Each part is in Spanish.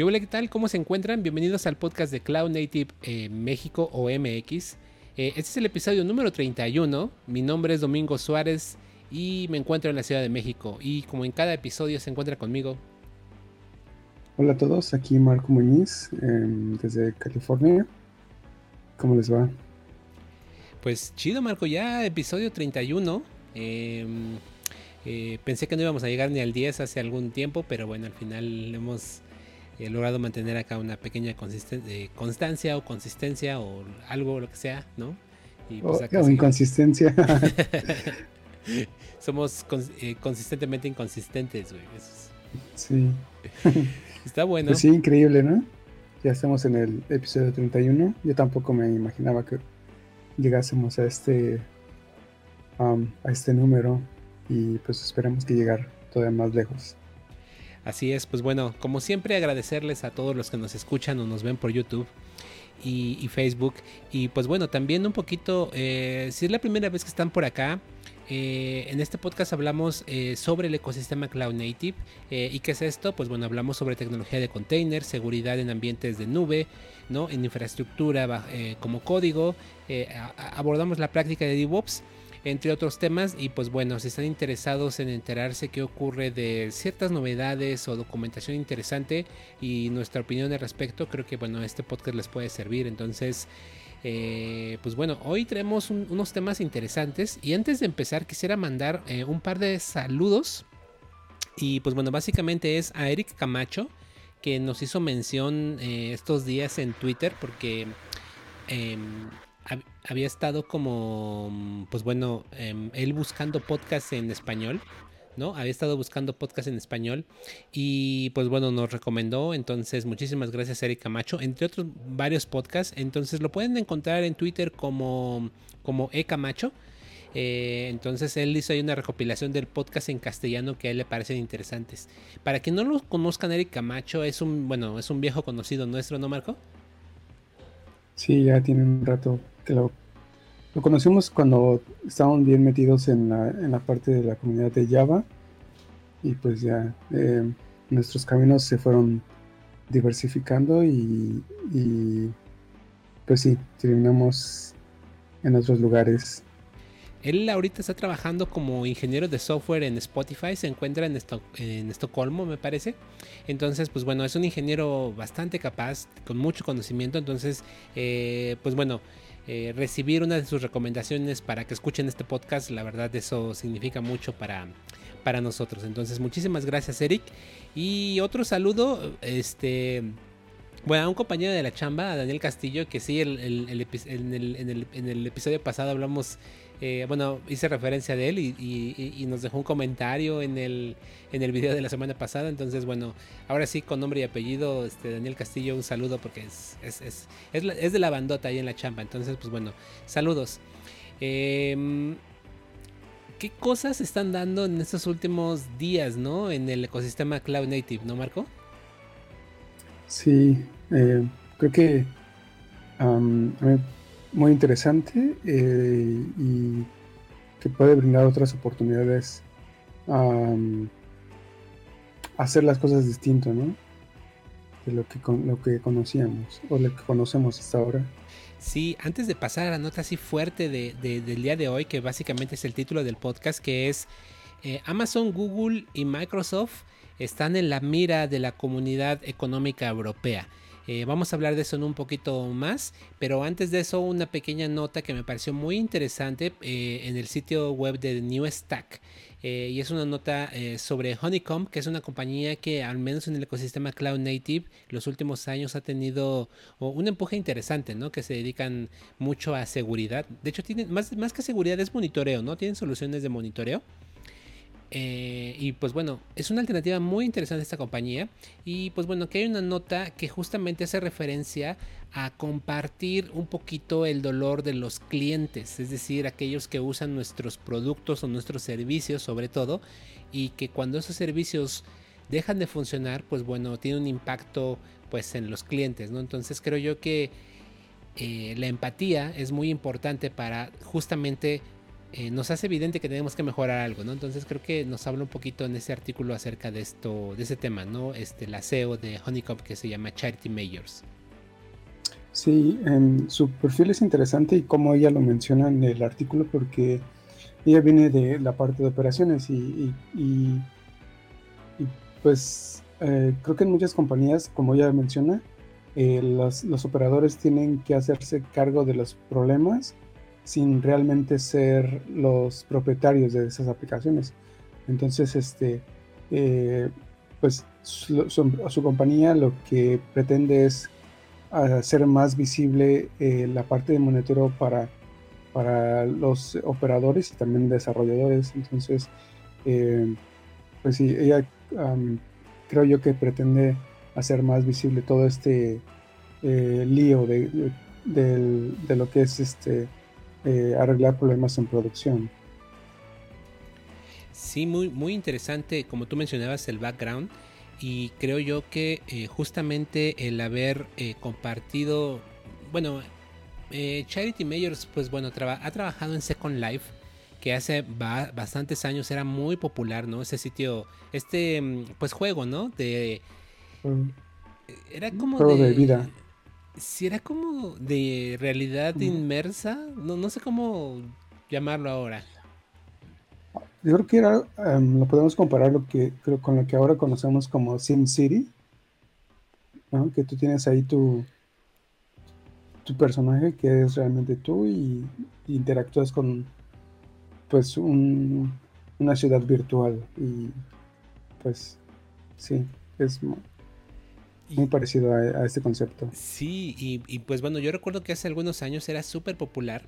¿Qué hola, qué tal? ¿Cómo se encuentran? Bienvenidos al podcast de Cloud Native eh, México o MX. Eh, este es el episodio número 31. Mi nombre es Domingo Suárez y me encuentro en la Ciudad de México. Y como en cada episodio se encuentra conmigo. Hola a todos, aquí Marco Muñiz em, desde California. ¿Cómo les va? Pues chido, Marco, ya episodio 31. Em, eh, pensé que no íbamos a llegar ni al 10 hace algún tiempo, pero bueno, al final hemos he logrado mantener acá una pequeña eh, constancia o consistencia o algo, lo que sea, ¿no? Y pues oh, inconsistencia. Somos eh, consistentemente inconsistentes, güey. Sí. Está bueno. Pues sí, increíble, ¿no? Ya estamos en el episodio 31. Yo tampoco me imaginaba que llegásemos a este um, a este número y pues esperamos que llegar todavía más lejos. Así es, pues bueno, como siempre agradecerles a todos los que nos escuchan o nos ven por YouTube. Y, Facebook. Y pues bueno, también un poquito, eh, si es la primera vez que están por acá, eh, en este podcast hablamos eh, sobre el ecosistema Cloud Native. ¿Y qué es esto? Pues bueno, hablamos sobre tecnología de container, seguridad en ambientes de nube, ¿no? en infraestructura como código. abordamos la práctica de DevOps entre otros temas. Y pues bueno, si están interesados en enterarse qué ocurre de ciertas novedades o documentación interesante y nuestra opinión al respecto, creo que bueno, este podcast les puede servir. Entonces, eh, pues bueno, hoy tenemos unos temas interesantes. Y antes de empezar, quisiera mandar eh, un par de saludos. Y pues bueno, básicamente es a Eric Camacho, que nos hizo mención eh, estos días en Twitter, porque em, había estado como, pues bueno, em, él buscando podcast en español, ¿no? Había estado buscando podcast en español y pues bueno, nos recomendó, entonces muchísimas gracias Eric Camacho, entre otros varios podcasts, entonces lo pueden encontrar en Twitter como, como E Camacho. Eh, entonces él hizo ahí una recopilación del podcast en castellano que a él le parecen interesantes. Para que no lo conozcan, Eric Camacho es un, bueno, es un viejo conocido nuestro, ¿no, Marco? Sí, ya tiene un rato lo, conocimos cuando estábamos bien metidos en la, parte de la comunidad de Java y pues ya eh, nuestros caminos se fueron diversificando y, pues sí, terminamos en otros lugares. Él ahorita está trabajando como ingeniero de software en Spotify, se encuentra en, Estocolmo, me parece. Entonces, pues bueno, es un ingeniero bastante capaz, con mucho conocimiento. Entonces, eh, pues bueno, eh, recibir una de sus recomendaciones para que escuchen este podcast. La verdad eso significa mucho para, para nosotros. Entonces muchísimas gracias Eric. Y otro saludo, este... Bueno, a un compañero de la chamba, a Daniel Castillo, que sí, en, el, episodio pasado hablamos eh, bueno, hice referencia de él y, nos dejó un comentario en el, en el video de la semana pasada. Entonces, bueno, ahora sí, con nombre y apellido, este, Daniel Castillo, un saludo porque es, es, es, de la bandota ahí en la chamba. Entonces, pues bueno, saludos. Em, ¿Qué cosas están dando en estos últimos días, no? En el ecosistema Cloud Native, ¿no, Marco? Sí, eh, creo que muy interesante eh, y que puede brindar otras oportunidades a hacer las cosas distinto, ¿no? De lo que, lo que conocíamos o lo que conocemos hasta ahora. Sí, antes de pasar a la nota así fuerte de, del día de hoy, que básicamente es el título del podcast, que es eh, Amazon, Google y Microsoft están en la mira de la comunidad económica europea. Eh, vamos a hablar de eso en un poquito más, pero antes de eso una pequeña nota que me pareció muy interesante eh, en el sitio web de New Stack. Eh, y es una nota sobre Honeycomb, que es una compañía que al menos en el ecosistema Cloud Native los últimos años ha tenido un empuje interesante, ¿no? Que se dedican mucho a seguridad. De hecho, tienen más, más que seguridad es monitoreo, ¿no? Tienen soluciones de monitoreo. Eh, y pues bueno, es una alternativa muy interesante esta compañía. Y pues bueno, que hay una nota que justamente hace referencia a compartir un poquito el dolor de los clientes, es decir, aquellos que usan nuestros productos o nuestros servicios sobre todo, y que cuando esos servicios dejan de funcionar, pues bueno, tiene un impacto pues en los clientes, ¿no? Entonces creo yo que eh, la empatía es muy importante para justamente eh, nos hace evidente que tenemos que mejorar algo, ¿no? Entonces creo que nos habla un poquito en ese artículo acerca de esto, de ese tema, ¿no? Este, la CEO de Honeycomb que se llama Charity Majors. Sí, su perfil es interesante y como ella lo menciona en el artículo porque ella viene de la parte de operaciones y, pues eh, creo que en muchas compañías, como ella menciona, eh, los, operadores tienen que hacerse cargo de los problemas sin realmente ser los propietarios de esas aplicaciones. Entonces, este, eh, pues su, compañía lo que pretende es hacer más visible eh, la parte de monitoreo para, para los operadores y también desarrolladores. Entonces, eh, pues sí, ella creo yo que pretende hacer más visible todo este lío de, de, lo que es este eh, arreglar problemas en producción. Sí, muy, muy interesante, como tú mencionabas, el background. Y creo yo que eh, justamente el haber eh, compartido, bueno, Charity Majors, pues bueno, ha trabajado en Second Life, que hace bastantes años era muy popular, ¿no? Ese sitio, este, mm, pues juego, ¿no? De... Mm. Era como... de vida si era como de realidad inmersa, no, no sé cómo llamarlo ahora. Yo creo que era, em, lo podemos comparar lo que, creo, con lo que ahora conocemos como SimCity, ¿no? que tú tienes ahí tu, tu personaje que es realmente tú y, interactúas con pues una ciudad virtual y pues sí, es muy parecido a, este concepto. Sí, y, pues bueno, yo recuerdo que hace algunos años era súper popular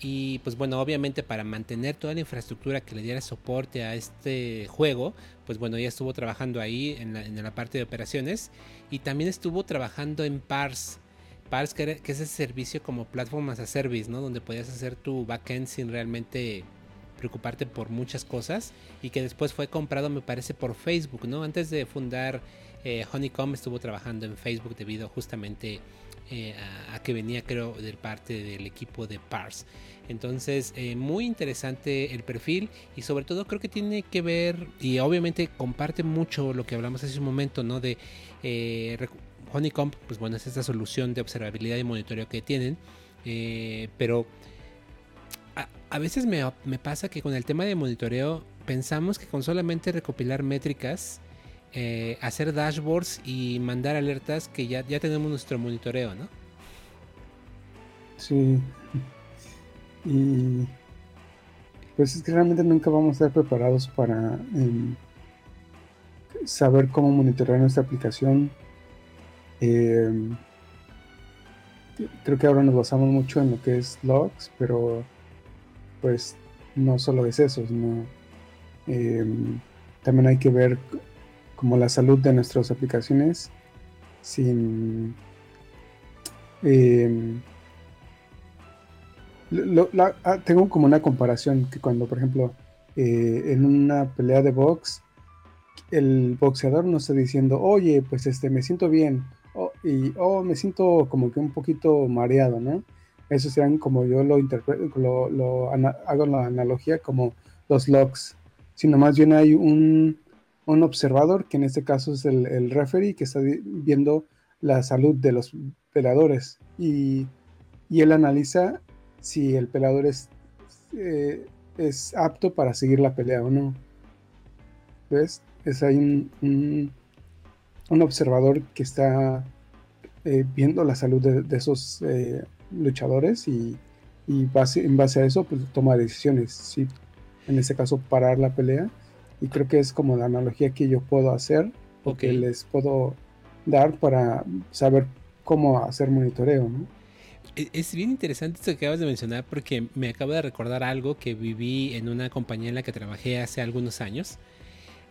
y pues bueno, obviamente para mantener toda la infraestructura que le diera soporte a este juego, pues bueno, ella estuvo trabajando ahí en la, parte de operaciones y también estuvo trabajando en Pars. Pars, que, que es ese servicio como Platform as a Service, ¿no? Donde podías hacer tu backend sin realmente preocuparte por muchas cosas y que después fue comprado me parece por Facebook, ¿no? Antes de fundar eh, Honeycomb estuvo trabajando en Facebook debido justamente eh, a, que venía creo de parte del equipo de Pars. Entonces, eh, muy interesante el perfil y sobre todo creo que tiene que ver y obviamente comparte mucho lo que hablamos hace un momento, ¿no? De Honeycomb, pues bueno, es esta solución de observabilidad y monitoreo que tienen, pero a, veces me, me pasa que con el tema de monitoreo pensamos que con solamente recopilar métricas eh, hacer dashboards y mandar alertas que ya, ya tenemos nuestro monitoreo, ¿no? Sí. Y pues es que realmente nunca vamos a estar preparados para em, saber cómo monitorear nuestra aplicación. Em, creo que ahora nos basamos mucho en lo que es logs, pero pues no solo es eso, sino em, también hay que ver como la salud de nuestras aplicaciones sin em, ah, tengo como una comparación que cuando por ejemplo eh, en una pelea de box el boxeador no está diciendo oye pues este me siento bien y oh me siento como que un poquito mareado no eso sean como yo lo interpreto lo, hago la analogía como los logs sino más bien hay un un observador, que en este caso es el, referee, que está viendo la salud de los peleadores. Y, él analiza si el peleador es, eh, es apto para seguir la pelea o no. ¿Ves? Es un, un, observador que está eh, viendo la salud de, esos eh, luchadores y, y base, en base a eso pues toma decisiones. Si en este caso parar la pelea y creo que es como la analogía que yo puedo hacer o que les puedo dar para saber cómo hacer monitoreo. E, es bien interesante esto que acabas de mencionar porque me acabo de recordar algo que viví en una compañía en la que trabajé hace algunos años.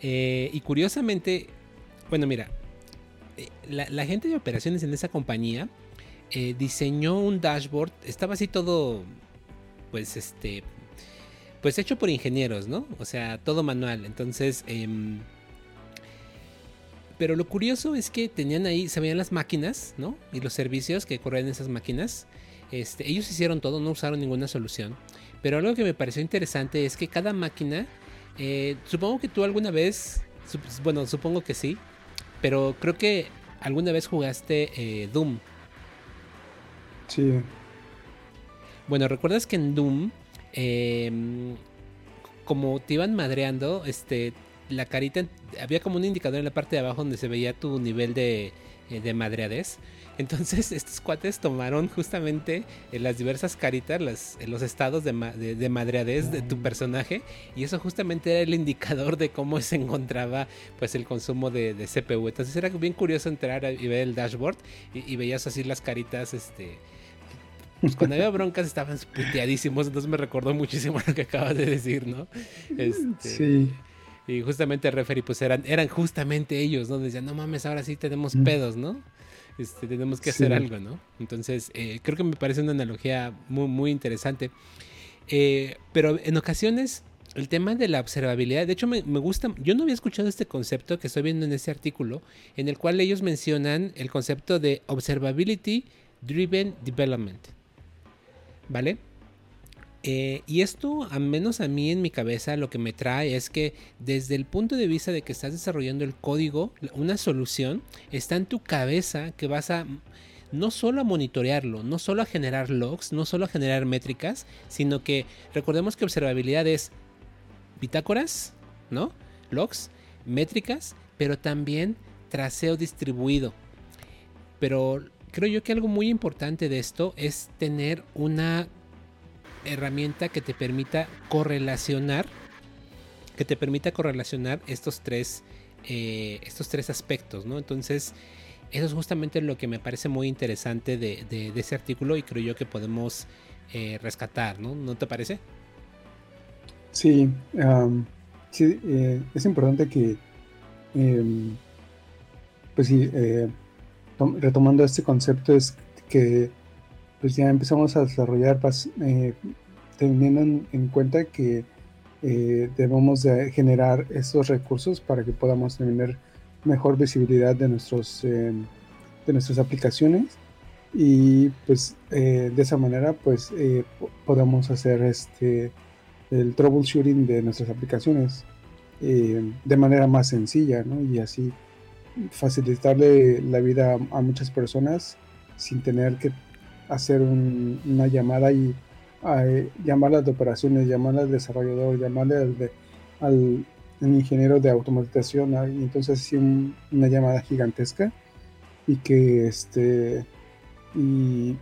Eh, y curiosamente, bueno, mira, eh, la, gente de operaciones en esa compañía eh, diseñó un dashboard, estaba así todo, pues este, pues hecho por ingenieros, ¿no? O sea, todo manual. Entonces, em, pero lo curioso es que tenían ahí, se veían las máquinas, ¿no? Y los servicios que corren en esas máquinas. Este, ellos hicieron todo, no usaron ninguna solución. Pero algo que me pareció interesante es que cada máquina, eh, supongo que tú alguna vez, bueno, supongo que sí, pero creo que alguna vez jugaste eh, Doom. Sí. Bueno, ¿recuerdas que en Doom, em, como te iban madreando, este, la carita, había como un indicador en la parte de abajo donde se veía tu nivel de, eh, de madreadez. Entonces estos cuates tomaron justamente eh, las diversas caritas, las, los estados de, de, madreadez de tu mm. personaje y eso justamente era el indicador de cómo se encontraba pues el consumo de, CPU. Entonces era bien curioso entrar y ver el dashboard y, veías así las caritas, este... Pues cuando había broncas estaban puteadísimos, entonces me recordó muchísimo lo que acabas de decir, ¿no? Este, sí. Y justamente referee, pues eran, eran justamente ellos, ¿no? Decían, no mames, ahora sí tenemos mm. pedos, ¿no? Este, tenemos que hacer algo, ¿no? Entonces, eh, creo que me parece una analogía muy, muy interesante. Eh, pero en ocasiones, el tema de la observabilidad, de hecho me, gusta, yo no había escuchado este concepto que estoy viendo en este artículo, en el cual ellos mencionan el concepto de Observability Driven Development. ¿Vale? Eh, y esto, al menos a mí en mi cabeza, lo que me trae es que desde el punto de vista de que estás desarrollando el código, una solución está en tu cabeza que vas a no solo a monitorearlo, no solo a generar logs, no solo a generar métricas, sino que recordemos que observabilidad es bitácoras, ¿no? Logs, métricas, pero también traseo distribuido. Pero creo yo que algo muy importante de esto es tener una herramienta que te permita correlacionar, que te permita correlacionar estos tres, eh, estos tres aspectos, ¿no? Entonces, eso es justamente lo que me parece muy interesante de, ese artículo y creo yo que podemos eh, rescatar, ¿no? ¿No te parece? Sí, sí eh, es importante que, em, pues sí, retomando este concepto, es que pues ya empezamos a desarrollar eh, teniendo en, cuenta que eh, debemos de generar estos recursos para que podamos tener mejor visibilidad de, nuestros, eh, de nuestras aplicaciones y pues de esa manera pues podemos hacer este el troubleshooting de nuestras aplicaciones de manera más sencilla ¿no? y así facilitarle la vida a muchas personas sin tener que hacer una llamada y llamarle de operaciones, llamarle al desarrollador, llamarle al, ingeniero de automatización, y entonces sí una llamada gigantesca y que este y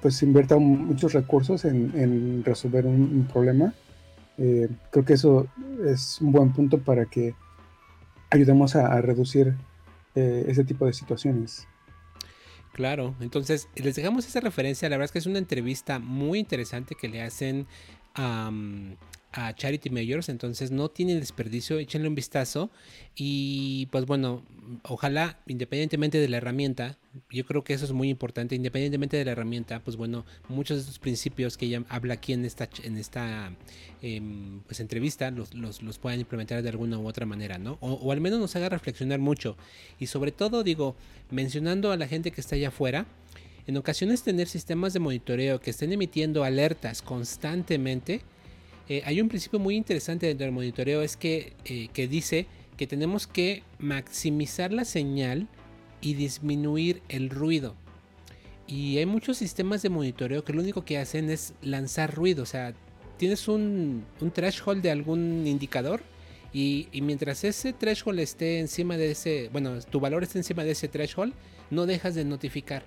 pues invierta muchos recursos en, resolver un, problema. Eh, creo que eso es un buen punto para que ayudemos a, reducir eh, ese tipo de situaciones. Claro, entonces les dejamos esa referencia, la verdad es que es una entrevista muy interesante que le hacen a a Charity Majors, entonces no tiene desperdicio, échenle un vistazo y pues bueno, ojalá independientemente de la herramienta, yo creo que eso es muy importante, independientemente de la herramienta, pues bueno, muchos de estos principios que ella habla aquí en esta, en esta em, pues entrevista los, los, puedan implementar de alguna u otra manera, ¿no? O, o al menos nos haga reflexionar mucho y sobre todo digo, mencionando a la gente que está allá afuera, en ocasiones tener sistemas de monitoreo que estén emitiendo alertas constantemente, eh, hay un principio muy interesante dentro del monitoreo, es que, eh, que dice que tenemos que maximizar la señal y disminuir el ruido. Y hay muchos sistemas de monitoreo que lo único que hacen es lanzar ruido. O sea, tienes un, un threshold de algún indicador y, y, mientras ese threshold esté encima de ese, bueno, tu valor esté encima de ese threshold, no dejas de notificar.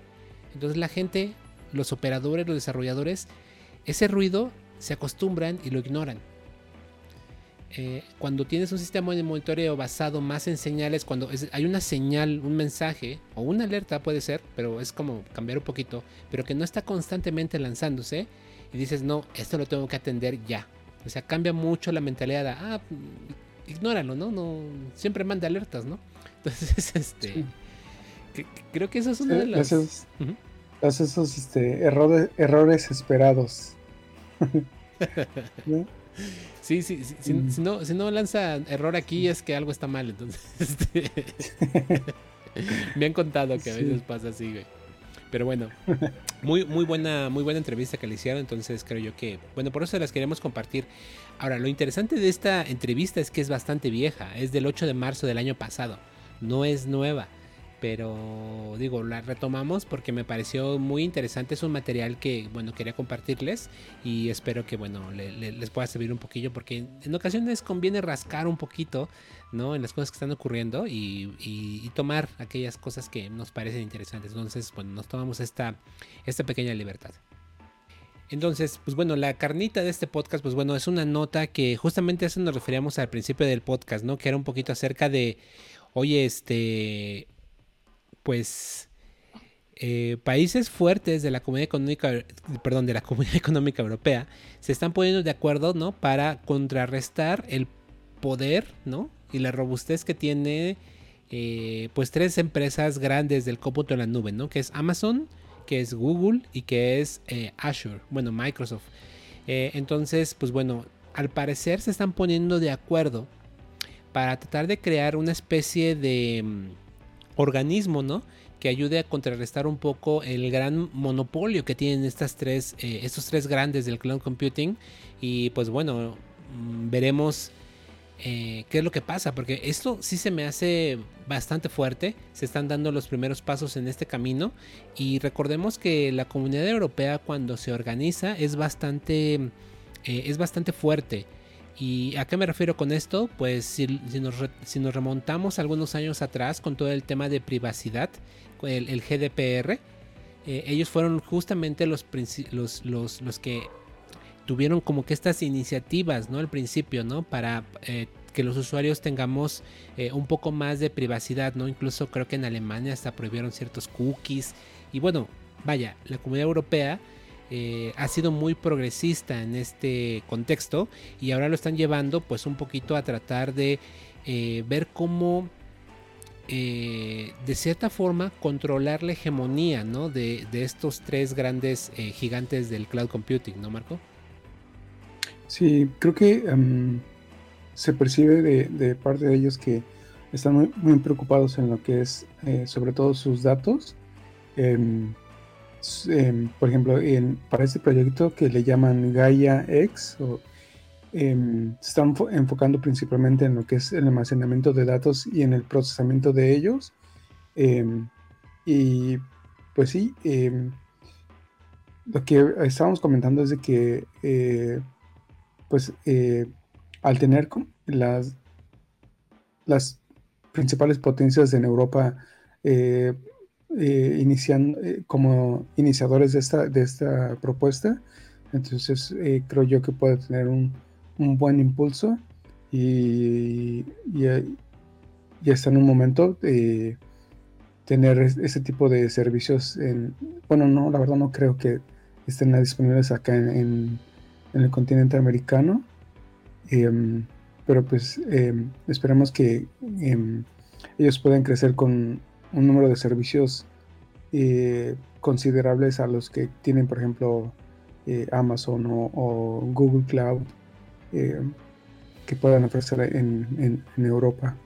Entonces la gente, los operadores, los desarrolladores, ese ruido se acostumbran y lo ignoran. Eh, cuando tienes un sistema de monitoreo basado más en señales, cuando hay una señal, un mensaje o una alerta puede ser, pero es como cambiar un poquito, pero que no está constantemente lanzándose y dices, no, esto lo tengo que atender ya. O sea, cambia mucho la mentalidad. ah, ignóralo, ¿no? no Siempre manda alertas, ¿no? Entonces, este... creo que eso es uno de los... Esos, esos este, errores, errores esperados. Sí, sí, sí mm. si, no, si no lanza error aquí es que algo está mal, entonces. Este, me han contado que a veces pasa así, güey. Pero bueno, muy, muy, buena, muy buena entrevista que le hicieron, entonces creo yo que, bueno, por eso las queremos compartir. Ahora, lo interesante de esta entrevista es que es bastante vieja, es del 8 de marzo del año pasado, no es nueva pero digo, la retomamos porque me pareció muy interesante. Es un material que, bueno, quería compartirles y espero que, bueno, les pueda servir un poquillo porque en ocasiones conviene rascar un poquito, ¿no? En las cosas que están ocurriendo y, tomar aquellas cosas que nos parecen interesantes. Entonces, bueno, nos tomamos esta, esta pequeña libertad. Entonces, pues bueno, la carnita de este podcast, pues bueno, es una nota que justamente a eso nos referíamos al principio del podcast, ¿no? Que era un poquito acerca de, oye, este, pues eh, países fuertes de la comunidad económica, perdón, de la comunidad económica europea se están poniendo de acuerdo, ¿no? Para contrarrestar el poder, ¿no? Y la robustez que tiene, eh, pues tres empresas grandes del cómputo en la nube, ¿no? Que es Amazon, que es Google y que es eh, Azure, bueno, Microsoft. entonces, pues bueno, al parecer se están poniendo de acuerdo para tratar de crear una especie de mm, organismo, ¿no? Que ayude a contrarrestar un poco el gran monopolio que tienen estas tres, eh, estos tres grandes del cloud computing. Y pues bueno, mm, veremos eh, qué es lo que pasa, porque esto sí se me hace bastante fuerte. Se están dando los primeros pasos en este camino. Y recordemos que la comunidad europea cuando se organiza es bastante, eh, es bastante fuerte. ¿Y a qué me refiero con esto? Pues si, nos, remontamos algunos años atrás con todo el tema de privacidad, el, GDPR, eh, ellos fueron justamente los, que tuvieron como que estas iniciativas, ¿no? Al principio, ¿no? Para eh, que los usuarios tengamos eh, un poco más de privacidad, ¿no? Incluso creo que en Alemania hasta prohibieron ciertos cookies. Y bueno, vaya, la comunidad europea eh, ha sido muy progresista en este contexto y ahora lo están llevando pues un poquito a tratar de eh, ver cómo eh, de cierta forma controlar la hegemonía de, estos tres grandes gigantes del cloud computing, ¿no Marco? Sí, creo que em, se percibe de, parte de ellos que están muy, muy preocupados en lo que es sobre todo sus datos. Em, por ejemplo, para este proyecto que le llaman Gaia X, em, se están enfocando principalmente en lo que es el almacenamiento de datos y en el procesamiento de ellos. Em, y pues sí, lo que estábamos comentando es de que, eh, pues, eh, al tener las, las principales potencias en Europa, eh, eh, eh, como iniciadores de esta, de esta propuesta. Entonces eh, creo yo que puede tener un, un buen impulso y, y, está en un momento de tener ese tipo de servicios. En, bueno, no, la verdad no creo que estén disponibles acá en, en, el continente americano. Em, pero pues em, esperemos que em, ellos puedan crecer con un número de servicios eh, considerables a los que tienen, por ejemplo, eh, Amazon o, Google Cloud eh, que puedan ofrecer en, Europa.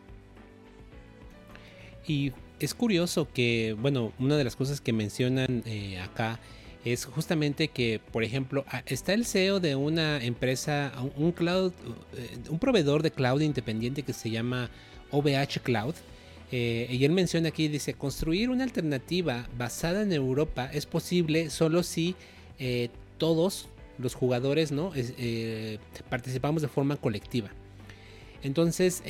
Y es curioso que, bueno, una de las cosas que mencionan acá es justamente que, por ejemplo, está el CEO de una empresa, un cloud, un proveedor de cloud independiente que se llama OVH Cloud, eh, y él menciona aquí, dice, construir una alternativa basada en Europa es posible solo si eh, todos los jugadores ¿no? Eh, participamos de forma colectiva. Entonces,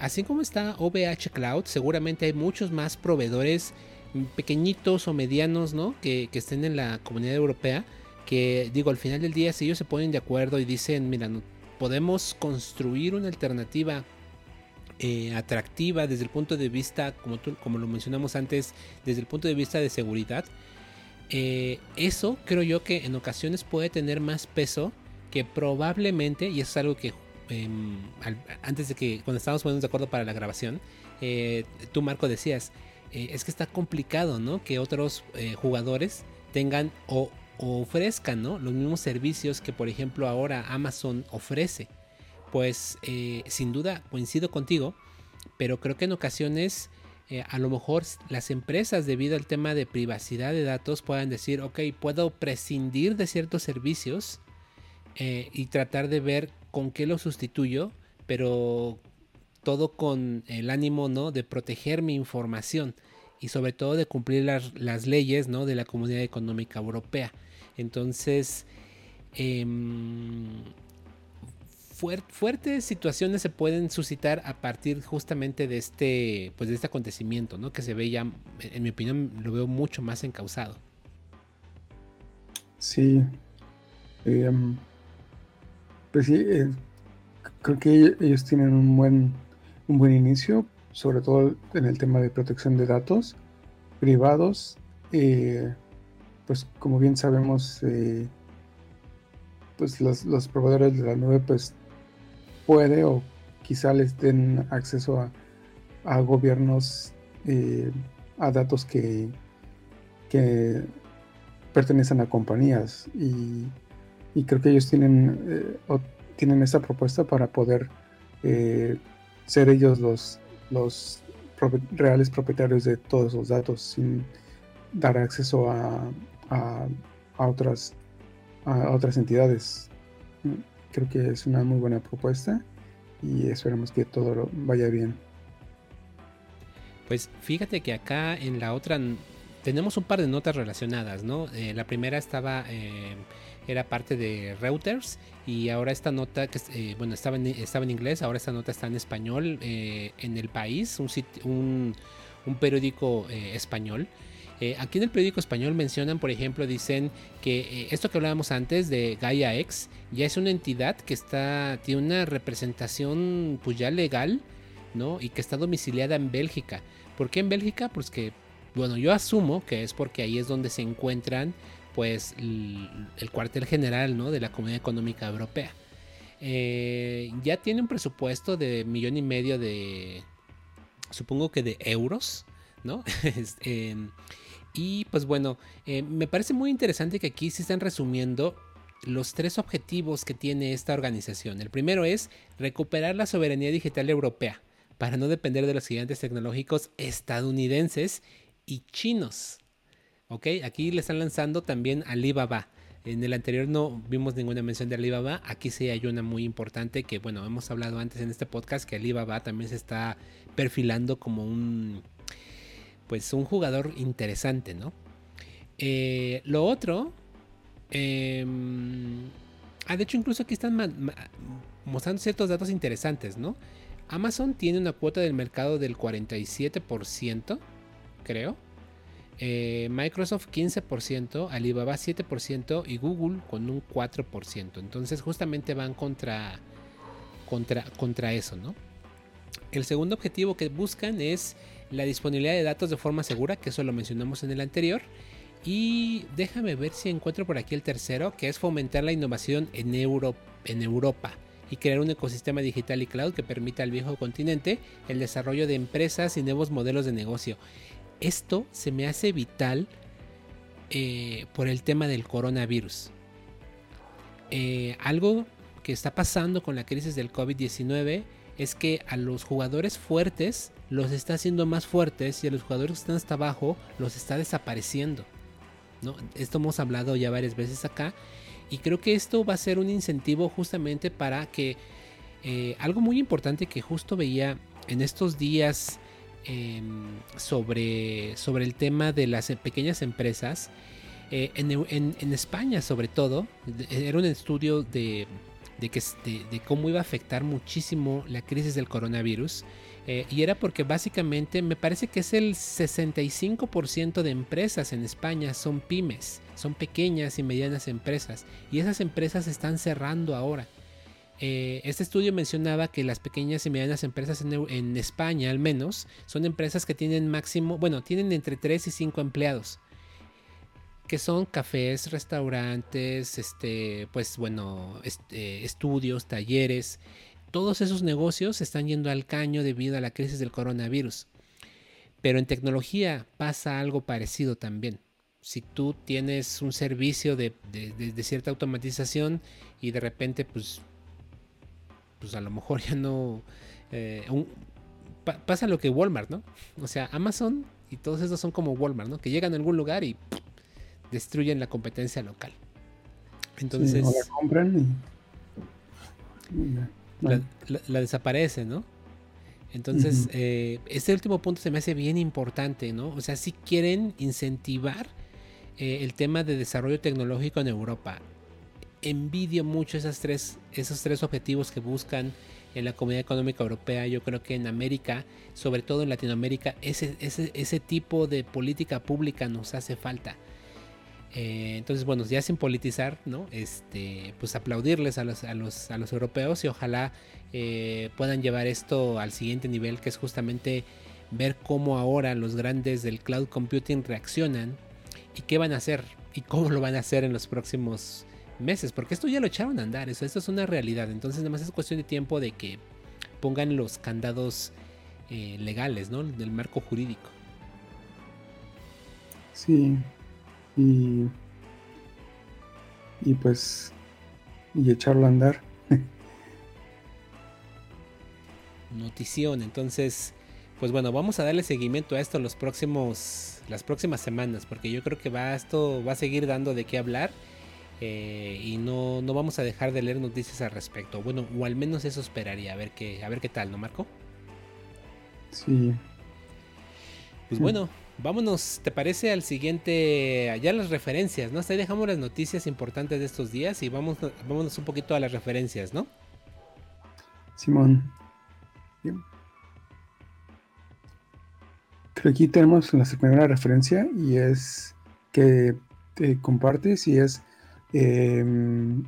así como está OVH Cloud, seguramente hay muchos más proveedores pequeñitos o medianos ¿no? que, que estén en la comunidad europea. Que digo, al final del día, si ellos se ponen de acuerdo y dicen, mira, podemos construir una alternativa eh, atractiva desde el punto de vista, como, como lo mencionamos antes, desde el punto de vista de seguridad, eh, eso creo yo que en ocasiones puede tener más peso que probablemente, y eso es algo que em, antes de que cuando estábamos poniendo de acuerdo para la grabación, eh, tú Marco decías, es que está complicado, ¿no? Que otros jugadores tengan o, ofrezcan ¿no? los mismos servicios que por ejemplo ahora Amazon ofrece. Pues eh, sin duda coincido contigo, pero creo que en ocasiones eh, a lo mejor las empresas debido al tema de privacidad de datos puedan decir, ok, puedo prescindir de ciertos servicios eh, y tratar de ver con qué lo sustituyo, pero todo con el ánimo ¿no? de proteger mi información y sobre todo de cumplir las, leyes ¿no? de la Comunidad Económica Europea. Entonces, fuertes situaciones se pueden suscitar a partir justamente de este, pues de este acontecimiento, ¿no? Que se ve ya, en mi opinión, lo veo mucho más encausado. Sí. Em, pues sí, eh, creo que ellos tienen un buen, un buen inicio, sobre todo en el tema de protección de datos privados. Eh, pues como bien sabemos, eh, pues los, los, proveedores de la nube pues puede o quizá les den acceso a, gobiernos, eh, a datos que, que pertenecen a compañías. Y, creo que ellos tienen, eh, tienen esta propuesta para poder eh, ser ellos los, los reales propietarios de todos los datos sin dar acceso a, a, a otras, a otras entidades creo que es una muy buena propuesta y esperamos que todo vaya bien. Pues fíjate que acá en la otra tenemos un par de notas relacionadas, ¿no? Eh, la primera estaba, eh, era parte de Reuters y ahora esta nota, que eh, bueno, estaba en, estaba en inglés, ahora esta nota está en español en El País, un, un, un periódico español. Eh, aquí en el periódico español mencionan, por ejemplo, dicen que eh, esto que hablábamos antes de Gaia X ya es una entidad que está tiene una representación pues ya legal, ¿no? Y que está domiciliada en Bélgica. ¿Por qué en Bélgica? Pues que, bueno, yo asumo que es porque ahí es donde se encuentran pues el, cuartel general, ¿no? De la Comunidad Económica Europea. Eh, ya tiene un presupuesto de millón y medio de, supongo que de euros, ¿no? Este, y pues bueno, eh, me parece muy interesante que aquí se están resumiendo los tres objetivos que tiene esta organización. El primero es recuperar la soberanía digital europea para no depender de los gigantes tecnológicos estadounidenses y chinos. ¿Ok? Aquí le están lanzando también Alibaba. En el anterior no vimos ninguna mención de Alibaba. Aquí sí hay una muy importante que, bueno, hemos hablado antes en este podcast que Alibaba también se está perfilando como un pues un jugador interesante, ¿no? Eh, lo otro, em, ah, de hecho incluso aquí están mostrando ciertos datos interesantes, ¿no? Amazon tiene una cuota del mercado del 47%, creo. Eh, Microsoft 15%, Alibaba 7% y Google con un 4%. Entonces justamente van contra, contra, contra eso, ¿no? El segundo objetivo que buscan es la disponibilidad de datos de forma segura, que eso lo mencionamos en el anterior. Y déjame ver si encuentro por aquí el tercero, que es fomentar la innovación en, en Europa y crear un ecosistema digital y cloud que permita al viejo continente el desarrollo de empresas y nuevos modelos de negocio. Esto se me hace vital eh, por el tema del coronavirus. Eh, algo que está pasando con la crisis del COVID-19 es que a los jugadores fuertes los está haciendo más fuertes y a los jugadores que están hasta abajo los está desapareciendo. ¿no? Esto hemos hablado ya varias veces acá y creo que esto va a ser un incentivo justamente para que eh, algo muy importante que justo veía en estos días em, sobre, sobre el tema de las pequeñas empresas, eh, en, España sobre todo, era un estudio de, de, que, de, cómo iba a afectar muchísimo la crisis del coronavirus. Eh, y era porque básicamente me parece que es el 65% de empresas en España son pymes, son pequeñas y medianas empresas. Y esas empresas están cerrando ahora. Eh, este estudio mencionaba que las pequeñas y medianas empresas en, en, España al menos son empresas que tienen máximo, bueno, tienen entre 3 y 5 empleados que son cafés, restaurantes, este, pues bueno, este, estudios, talleres. Todos esos negocios están yendo al caño debido a la crisis del coronavirus. Pero en tecnología pasa algo parecido también. si tú tienes un servicio de, cierta automatización y de repente pues, pues a lo mejor ya no... Eh, pasa lo que Walmart, ¿no? O sea, Amazon y todos esos son como Walmart, ¿no? Que llegan a algún lugar y destruyen la competencia local. Entonces... la compran La, desaparece, ¿no? Entonces, eh, este último punto se me hace bien importante, ¿no? O sea, si quieren incentivar eh, el tema de desarrollo tecnológico en Europa. Envidio mucho esas tres, esos tres objetivos que buscan en la Comunidad Económica Europea. Yo creo que en América, sobre todo en Latinoamérica, ese, ese, ese tipo de política pública nos hace falta. Eh, entonces, bueno, ya sin politizar, ¿no? Este, pues aplaudirles a los, a los, a los europeos y ojalá eh, puedan llevar esto al siguiente nivel, que es justamente ver cómo ahora los grandes del cloud computing reaccionan y qué van a hacer y cómo lo van a hacer en los próximos meses, porque esto ya lo echaron a andar, eso, esto es una realidad, entonces nada más es cuestión de tiempo de que pongan los candados eh, legales, ¿no? Del marco jurídico. Sí, y, y pues, y echarlo a andar. Notición, entonces, pues bueno, vamos a darle seguimiento a esto los próximos las próximas semanas, porque yo creo que va esto va a seguir dando de qué hablar eh, y no, no vamos a dejar de leer noticias al respecto. Bueno, o al menos eso esperaría, a ver qué, a ver qué tal, ¿no, Marco? Sí. Pues bueno, vámonos, ¿te parece al siguiente, allá las referencias, ¿no? Hasta ahí dejamos las noticias importantes de estos días y vamos, vámonos un poquito a las referencias, ¿no? Simón. Bien aquí tenemos la primera referencia y es que te compartes y es em, eh,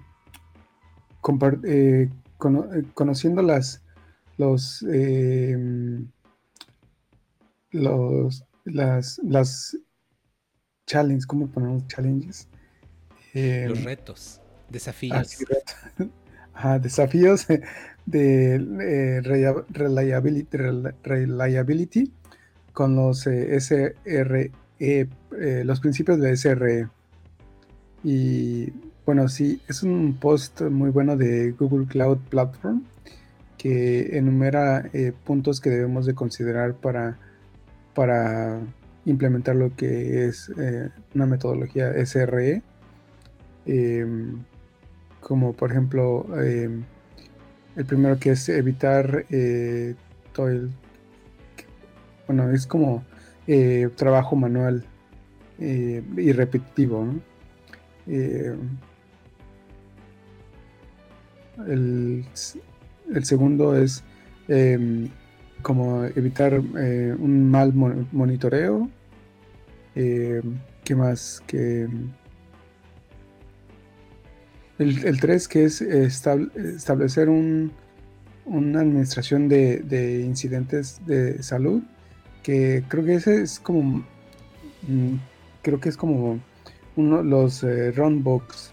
eh, conociendo las los em, los las las challenges, ¿cómo ponemos challenges? Los retos, desafíos. Ah, desafíos de eh, reliability, reliability con los eh, SRE, eh, los principios de SRE. Y bueno, sí, es un post muy bueno de Google Cloud Platform que enumera eh, puntos que debemos de considerar para, para implementar lo que es una metodología SRE. Em, como por ejemplo, em, el primero que es evitar todo el bueno, es como eh, trabajo manual eh, y repetitivo. Eh, el, segundo es em, como evitar un mal monitoreo. ¿Qué más? Que el, 3 que es establecer un, una administración de, incidentes de salud que creo que ese es como mm, creo que es como uno los eh, runbooks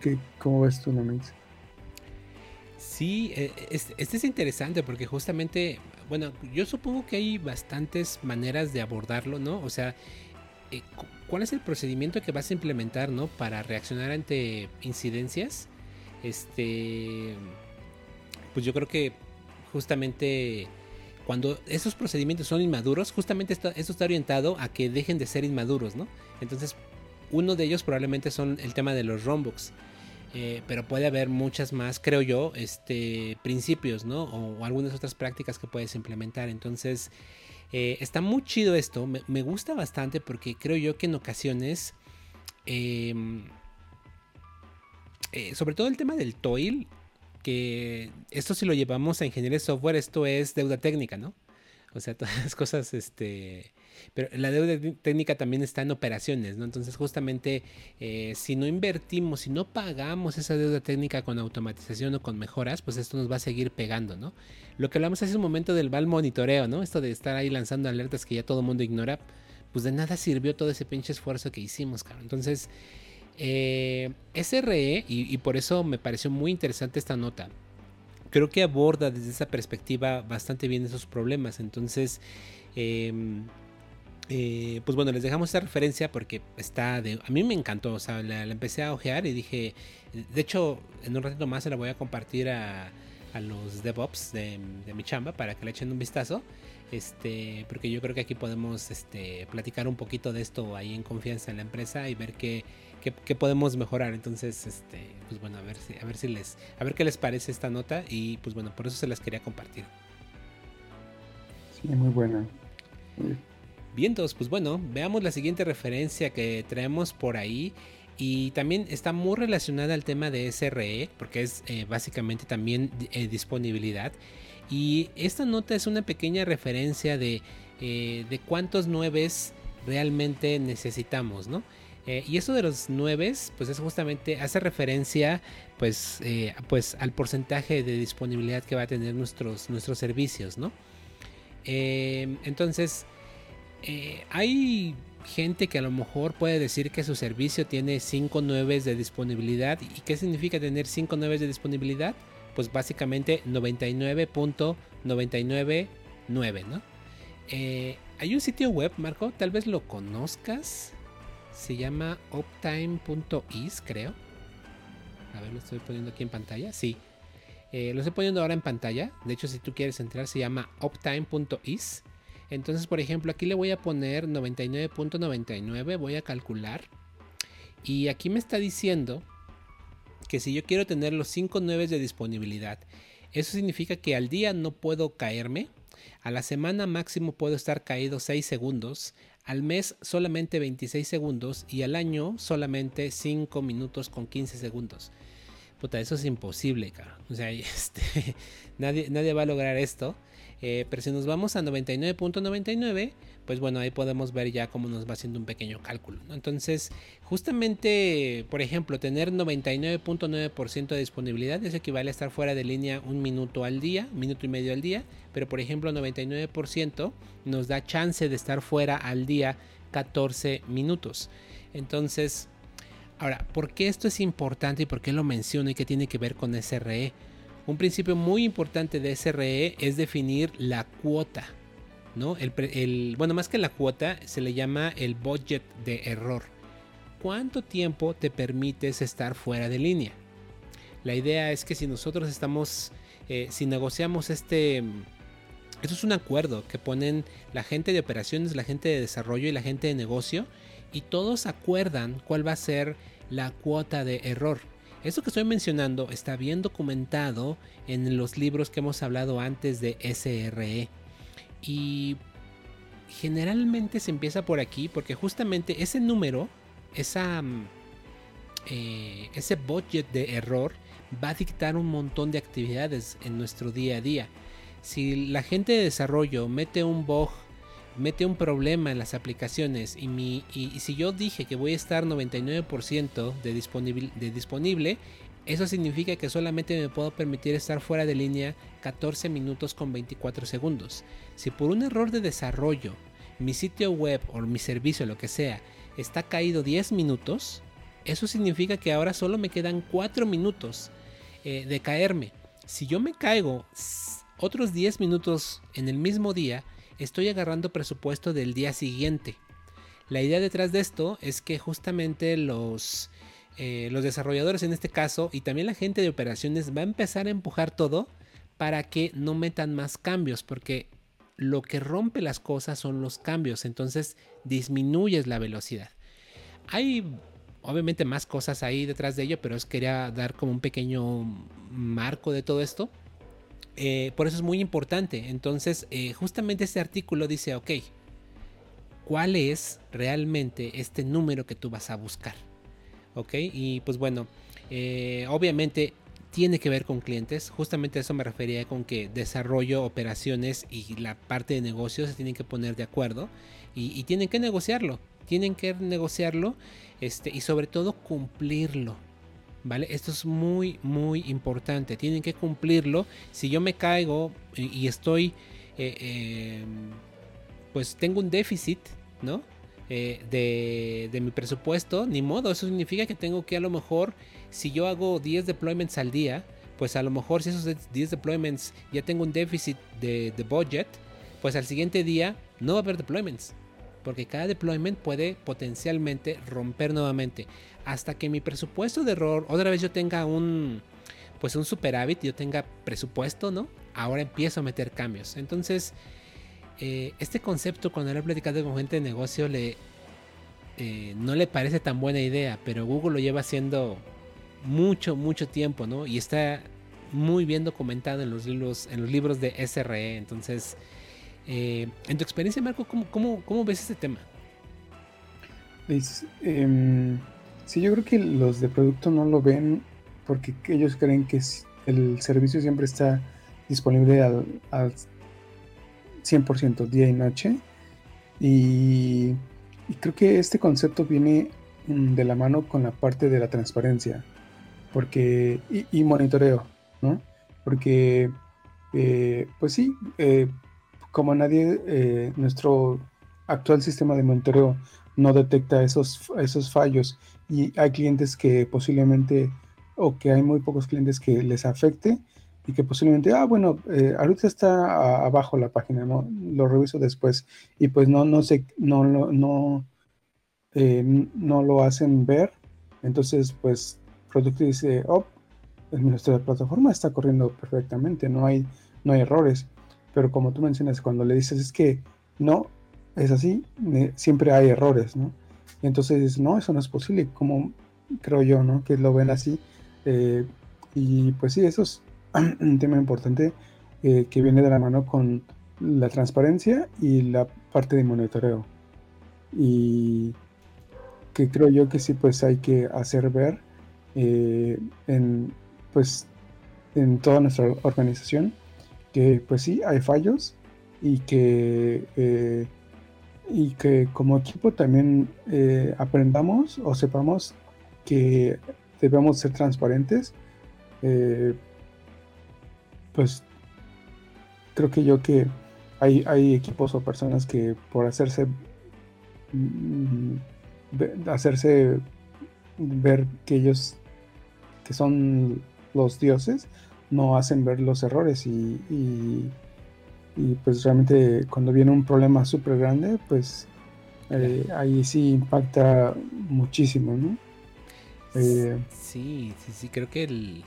que cómo ves tú Nomix? sí eh, este, es interesante porque justamente bueno yo supongo que hay bastantes maneras de abordarlo no o sea eh, cuál es el procedimiento que vas a implementar no para reaccionar ante incidencias este pues yo creo que justamente cuando esos procedimientos son inmaduros, justamente esto, está orientado a que dejen de ser inmaduros, ¿no? Entonces, uno de ellos probablemente son el tema de los rombooks. Eh, pero puede haber muchas más, creo yo, este, principios, ¿no? O, algunas otras prácticas que puedes implementar. Entonces, eh, está muy chido esto. Me, gusta bastante porque creo yo que en ocasiones, em, eh, sobre todo el tema del TOIL, que esto si lo llevamos a ingeniería de software, esto es deuda técnica, ¿no? O sea, todas las cosas, este... Pero la deuda técnica también está en operaciones, ¿no? Entonces justamente eh, si no invertimos, si no pagamos esa deuda técnica con automatización o con mejoras, pues esto nos va a seguir pegando, ¿no? Lo que hablamos hace un momento del mal monitoreo, ¿no? Esto de estar ahí lanzando alertas que ya todo el mundo ignora, pues de nada sirvió todo ese pinche esfuerzo que hicimos, cabrón. Entonces eh, SRE, y, por eso me pareció muy interesante esta nota, creo que aborda desde esa perspectiva bastante bien esos problemas. Entonces, em, eh, pues bueno, les dejamos esta referencia porque está de... A mí me encantó, o sea, la, empecé a ojear y dije... De hecho, en un ratito más se la voy a compartir a, a los DevOps de, de, mi chamba para que le echen un vistazo. Este, porque yo creo que aquí podemos este, platicar un poquito de esto ahí en confianza en la empresa y ver qué, qué, podemos mejorar. Entonces, este, pues bueno, a ver si, a ver si les, a ver qué les parece esta nota y pues bueno, por eso se las quería compartir. Sí, muy buena. Vientos, pues bueno, veamos la siguiente referencia que traemos por ahí. Y también está muy relacionada al tema de SRE, porque es eh, básicamente también eh, disponibilidad. Y esta nota es una pequeña referencia de, eh, de cuántos nueves realmente necesitamos, ¿no? y eso de los nueves, pues es justamente, hace referencia pues, pues al porcentaje de disponibilidad que va a tener nuestros, nuestros servicios, ¿no? entonces, eh, hay gente que a lo mejor puede decir que su servicio tiene 5 9 de disponibilidad. ¿Y qué significa tener 5 9 de disponibilidad? Pues básicamente 99.999, ¿no? Eh, hay un sitio web, Marco, tal vez lo conozcas. Se llama uptime.is, creo. A ver, lo estoy poniendo aquí en pantalla. Sí. Eh, lo estoy poniendo ahora en pantalla. De hecho, si tú quieres entrar, se llama uptime.is. Entonces, por ejemplo, aquí le voy a poner 99.99, voy a calcular. Y aquí me está diciendo que si yo quiero tener los 5 9 de disponibilidad, eso significa que al día no puedo caerme, a la semana máximo puedo estar caído 6 segundos, al mes solamente 26 segundos y al año solamente 5 minutos con 15 segundos. Puta, eso es imposible, cara. O sea, este, nadie, nadie va a lograr esto. Eh, pero si nos vamos a 99.99, pues bueno, ahí podemos ver ya cómo nos va haciendo un pequeño cálculo. Entonces, justamente, por ejemplo, tener 99.9% de disponibilidad, eso equivale a estar fuera de línea un minuto al día, minuto y medio al día. Pero por ejemplo, 99% nos da chance de estar fuera al día 14 minutos. Entonces, ahora, ¿por qué esto es importante y por qué lo menciono y qué tiene que ver con SRE? Un principio muy importante de SRE es definir la cuota. ¿no? El, bueno, más que la cuota, se le llama el budget de error. ¿Cuánto tiempo te permites estar fuera de línea? La idea es que si nosotros estamos, eh, si negociamos este, esto es un acuerdo que ponen la gente de operaciones, la gente de desarrollo y la gente de negocio, y todos acuerdan cuál va a ser la cuota de error. Esto que estoy mencionando está bien documentado en los libros que hemos hablado antes de SRE. Y generalmente se empieza por aquí porque justamente ese número, mm, eh, ese budget de error va a dictar un montón de actividades en nuestro día a día. Si la gente de desarrollo mete un bug mete un problema en las aplicaciones y, mi, y, si yo dije que voy a estar 99% de disponible, de disponible, eso significa que solamente me puedo permitir estar fuera de línea 14 minutos con 24 segundos. Si por un error de desarrollo mi sitio web o mi servicio, lo que sea, está caído 10 minutos, eso significa que ahora solo me quedan 4 minutos eh, de caerme. Si yo me caigo otros 10 minutos en el mismo día, estoy agarrando presupuesto del día siguiente. La idea detrás de esto es que justamente los, eh, los desarrolladores en este caso y también la gente de operaciones va a empezar a empujar todo para que no metan más cambios, porque lo que rompe las cosas son los cambios, entonces disminuyes la velocidad. Hay obviamente más cosas ahí detrás de ello, pero os quería dar como un pequeño marco de todo esto. Eh, por eso es muy importante. Entonces, eh, justamente este artículo dice, ok, ¿cuál es realmente este número que tú vas a buscar? Ok, y pues bueno, eh, obviamente tiene que ver con clientes. Justamente a eso me refería con que desarrollo, operaciones y la parte de negocios se tienen que poner de acuerdo y, y tienen que negociarlo. Tienen que negociarlo este, y sobre todo cumplirlo. ¿Vale? Esto es muy, muy importante. Tienen que cumplirlo. Si yo me caigo y, estoy, eh, em, pues tengo un déficit, ¿no? Eh, de, mi presupuesto, ni modo. Eso significa que tengo que a lo mejor, si yo hago 10 deployments al día, pues a lo mejor si esos 10 deployments ya tengo un déficit de, de budget, pues al siguiente día no va a haber deployments. Porque cada deployment puede potencialmente romper nuevamente. Hasta que mi presupuesto de error, otra vez yo tenga un, pues un superávit, yo tenga presupuesto, ¿no? Ahora empiezo a meter cambios. Entonces, eh, este concepto cuando era platicado con gente de negocio le, eh, no le parece tan buena idea, pero Google lo lleva haciendo mucho, mucho tiempo, ¿no? Y está muy bien documentado en los libros, en los libros de SRE. Entonces, eh, en tu experiencia, Marco, ¿cómo, ves este tema? Pues, em, sí, yo creo que los de producto no lo ven porque ellos creen que el servicio siempre está disponible al, al 100% día y noche. Y, creo que este concepto viene mm, de la mano con la parte de la transparencia porque y, monitoreo, ¿no? Porque, eh, pues sí, eh, como nadie, eh, nuestro actual sistema de monitoreo no detecta esos, esos fallos y hay clientes que posiblemente o que hay muy pocos clientes que les afecte y que posiblemente, ah, bueno, eh, ahorita está abajo la página, ¿no? Lo reviso después y pues no, no sé, no, no, no, eh, no lo hacen ver. Entonces, pues, producto dice, oh, nuestra plataforma está corriendo perfectamente, no hay, no hay errores. Pero como tú mencionas, cuando le dices es que no, es así, siempre hay errores, ¿no? entonces, no, eso no es posible, como creo yo, ¿no? Que lo ven así. Eh, y pues sí, eso es un tema importante eh, que viene de la mano con la transparencia y la parte de monitoreo. Y que creo yo que sí, pues hay que hacer ver eh, en, pues, en toda nuestra organización que pues sí, hay fallos y que, y que como equipo también aprendamos o sepamos que debemos ser transparentes, eh, pues creo que yo que hay, hay equipos o personas que por hacerse mm, hacerse ver que ellos que son los dioses no hacen ver los errores y, y, pues realmente cuando viene un problema súper grande pues eh, ahí sí impacta muchísimo ¿no? Eh, sí, sí, sí, creo que el...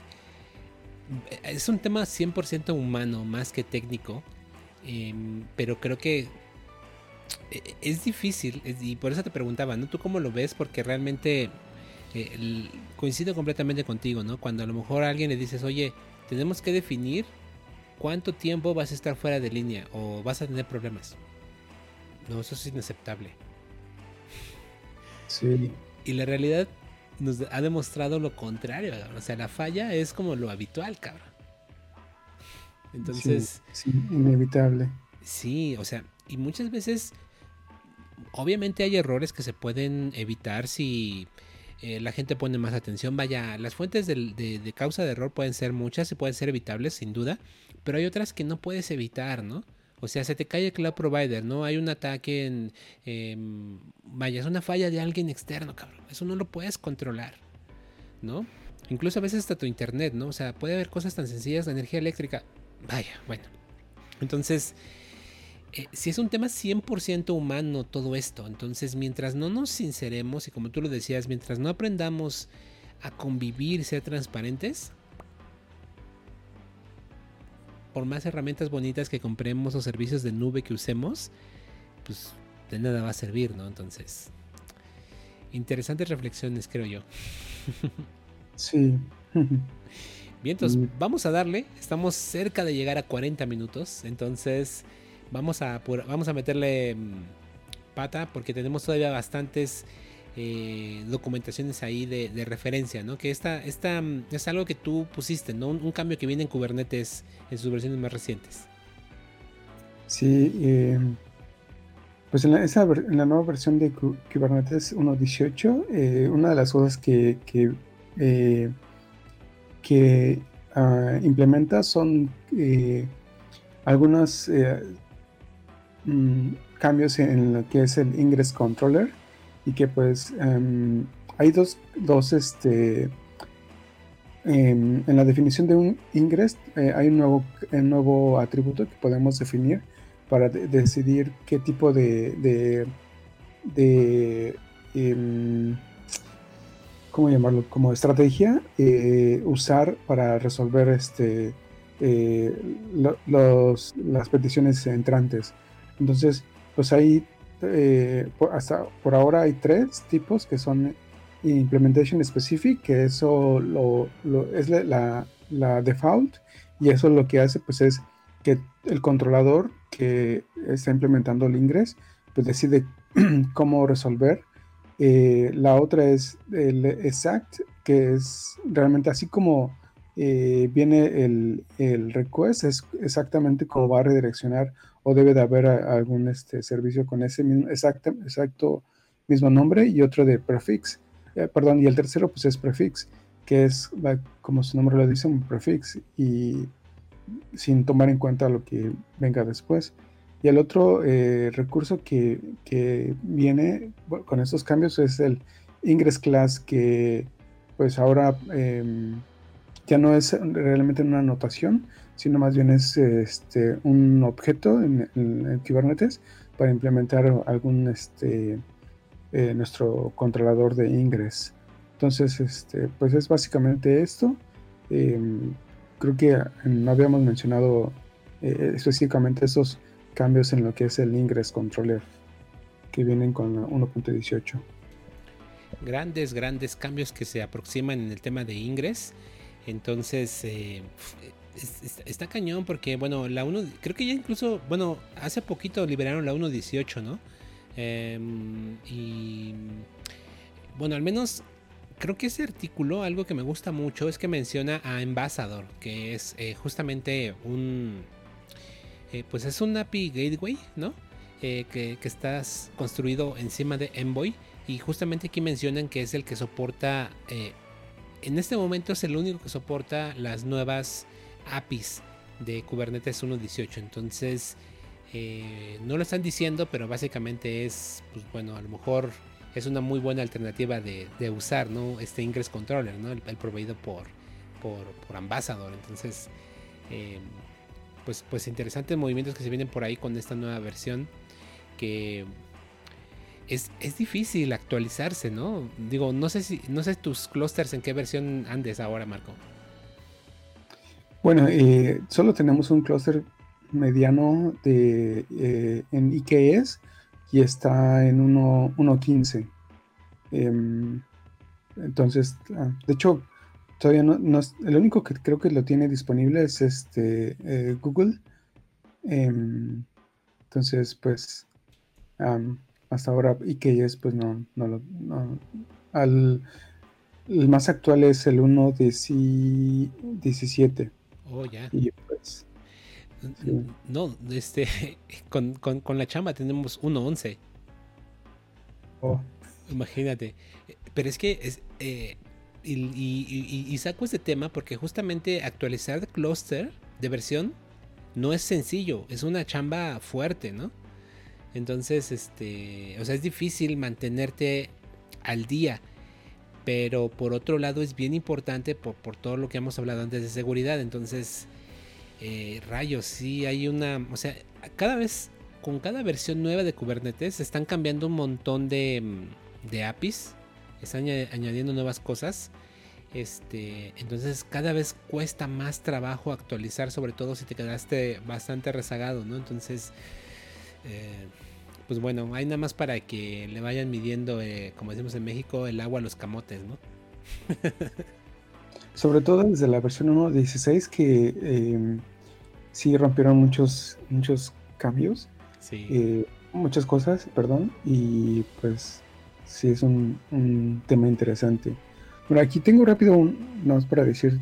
es un tema 100% humano más que técnico, em, pero creo que es difícil y por eso te preguntaba, ¿no? ¿Tú cómo lo ves? Porque realmente eh, coincido completamente contigo, ¿no? Cuando a lo mejor a alguien le dices, oye, tenemos que definir cuánto tiempo vas a estar fuera de línea o vas a tener problemas. No, eso es inaceptable. Sí. Y la realidad nos ha demostrado lo contrario, O sea, la falla es como lo habitual, cabrón. Entonces. Sí, inevitable. Sí, o sea, y muchas veces. Obviamente hay errores que se pueden evitar si eh, la gente pone más atención. Vaya, las fuentes de, causa de error pueden ser muchas y pueden ser evitables, sin duda. Pero hay otras que no puedes evitar, ¿no? O sea, se te cae el cloud provider, ¿no? Hay un ataque en... Em, vaya, es una falla de alguien externo, cabrón. Eso no lo puedes controlar, ¿no? Incluso a veces hasta tu internet, ¿no? O sea, puede haber cosas tan sencillas, de energía eléctrica. Vaya, bueno. Entonces, eh, si es un tema 100% humano todo esto, entonces mientras no nos sinceremos y como tú lo decías, mientras no aprendamos a convivir, ser transparentes, por más herramientas bonitas que compremos o servicios de nube que usemos, pues de nada va a servir, ¿no? Entonces, interesantes reflexiones, creo yo. Sí. Bien, entonces mm. vamos a darle. Estamos cerca de llegar a 40 minutos. Entonces, vamos a, vamos a meterle mm, pata porque tenemos todavía bastantes eh, documentaciones ahí de, referencia, ¿no? Que esta, esta mm, es algo que tú pusiste, ¿no? Un, cambio que viene en Kubernetes en sus versiones más recientes. Sí, eh, pues en la, nueva versión de Kubernetes 1.18, eh, una de las cosas que, que, que ah, implementa son algunos mm, cambios en lo que es el Ingress Controller y que pues em, hay dos, dos este, em, en la definición de un ingress eh, hay un nuevo, un nuevo atributo que podemos definir para decidir qué tipo de, de em, ¿cómo llamarlo? Como estrategia eh, usar para resolver este, eh, las peticiones entrantes. Entonces, pues ahí, eh, hasta por ahora hay tres tipos que son Implementation Specific, que eso lo, es la, la, default, y eso lo que hace pues es que el controlador que está implementando el ingres, pues decide cómo resolver. Eh, la otra es el exact, que es realmente así como eh, viene el, request, es exactamente como va a redireccionar o debe de haber algún este, servicio con ese mismo exacto, exacto mismo nombre y otro de prefix. Eh, perdón, y el tercero pues es prefix, que es como su nombre lo dice, un prefix y sin tomar en cuenta lo que venga después. Y el otro eh, recurso que, viene con estos cambios es el Ingress Class, que pues ahora em, ya no es realmente una anotación, sino más bien es este, un objeto en, Kubernetes para implementar algún este, eh, nuestro controlador de Ingress. Entonces, este, pues es básicamente esto. Em, creo que no habíamos mencionado eh, específicamente esos cambios en lo que es el Ingress Controller que vienen con 1.18. Grandes, grandes cambios que se aproximan en el tema de Ingress. Entonces, eh, está cañón porque, bueno, la 1, creo que ya incluso, bueno, hace poquito liberaron la 1.18, ¿no? Em, y, bueno, al menos creo que ese artículo, algo que me gusta mucho es que menciona a Ambassador, que es eh, justamente un, eh, pues es un API Gateway, ¿no? Eh, que, que estás construido encima de Envoy. Y justamente aquí mencionan que es el que soporta, en este momento es el único que soporta las nuevas APIs de Kubernetes 1.18. Entonces, no lo están diciendo, pero básicamente es, pues bueno, a lo mejor es una muy buena alternativa de, usar, ¿no? Este Ingress Controller, ¿no? El, proveído por, por, por Ambassador. Entonces, pues, pues interesantes movimientos que se vienen por ahí con esta nueva versión que es, difícil actualizarse, ¿no? Digo, no sé si, no sé tus clusters en qué versión andes ahora, Marco. Bueno, eh, solo tenemos un cluster mediano de, eh, en IKS y está en 1.15. Em, entonces, ah, de hecho, todavía no, el único que creo que lo tiene disponible es este eh, Google. Em, entonces, pues, hasta ahora IKS, pues no, no lo. al, el más actual es el 1.17. Oh, ya. Y pues. No, este, con, la chamba tenemos 1.11. Oh. Imagínate. Pero es que es, eh, y, saco este tema porque justamente actualizar cluster de versión no es sencillo, es una chamba fuerte, ¿no? Entonces, este, o sea, es difícil mantenerte al día, pero por otro lado es bien importante por, todo lo que hemos hablado antes de seguridad. Entonces, eh, rayos, sí hay una, o sea, cada vez, con cada versión nueva de Kubernetes, están cambiando un montón de, de APIs están añadiendo nuevas cosas. Este, entonces cada vez cuesta más trabajo actualizar, sobre todo si te quedaste bastante rezagado, ¿no? Entonces, eh, pues bueno, hay nada más para que le vayan midiendo, eh, como decimos en México, el agua a los camotes, ¿no? sobre todo desde la versión 1.16 que eh, sí rompieron muchos, muchos cambios. Sí. muchas cosas, perdón, y pues sí es un, tema interesante. Bueno, aquí tengo rápido un, no es para decir,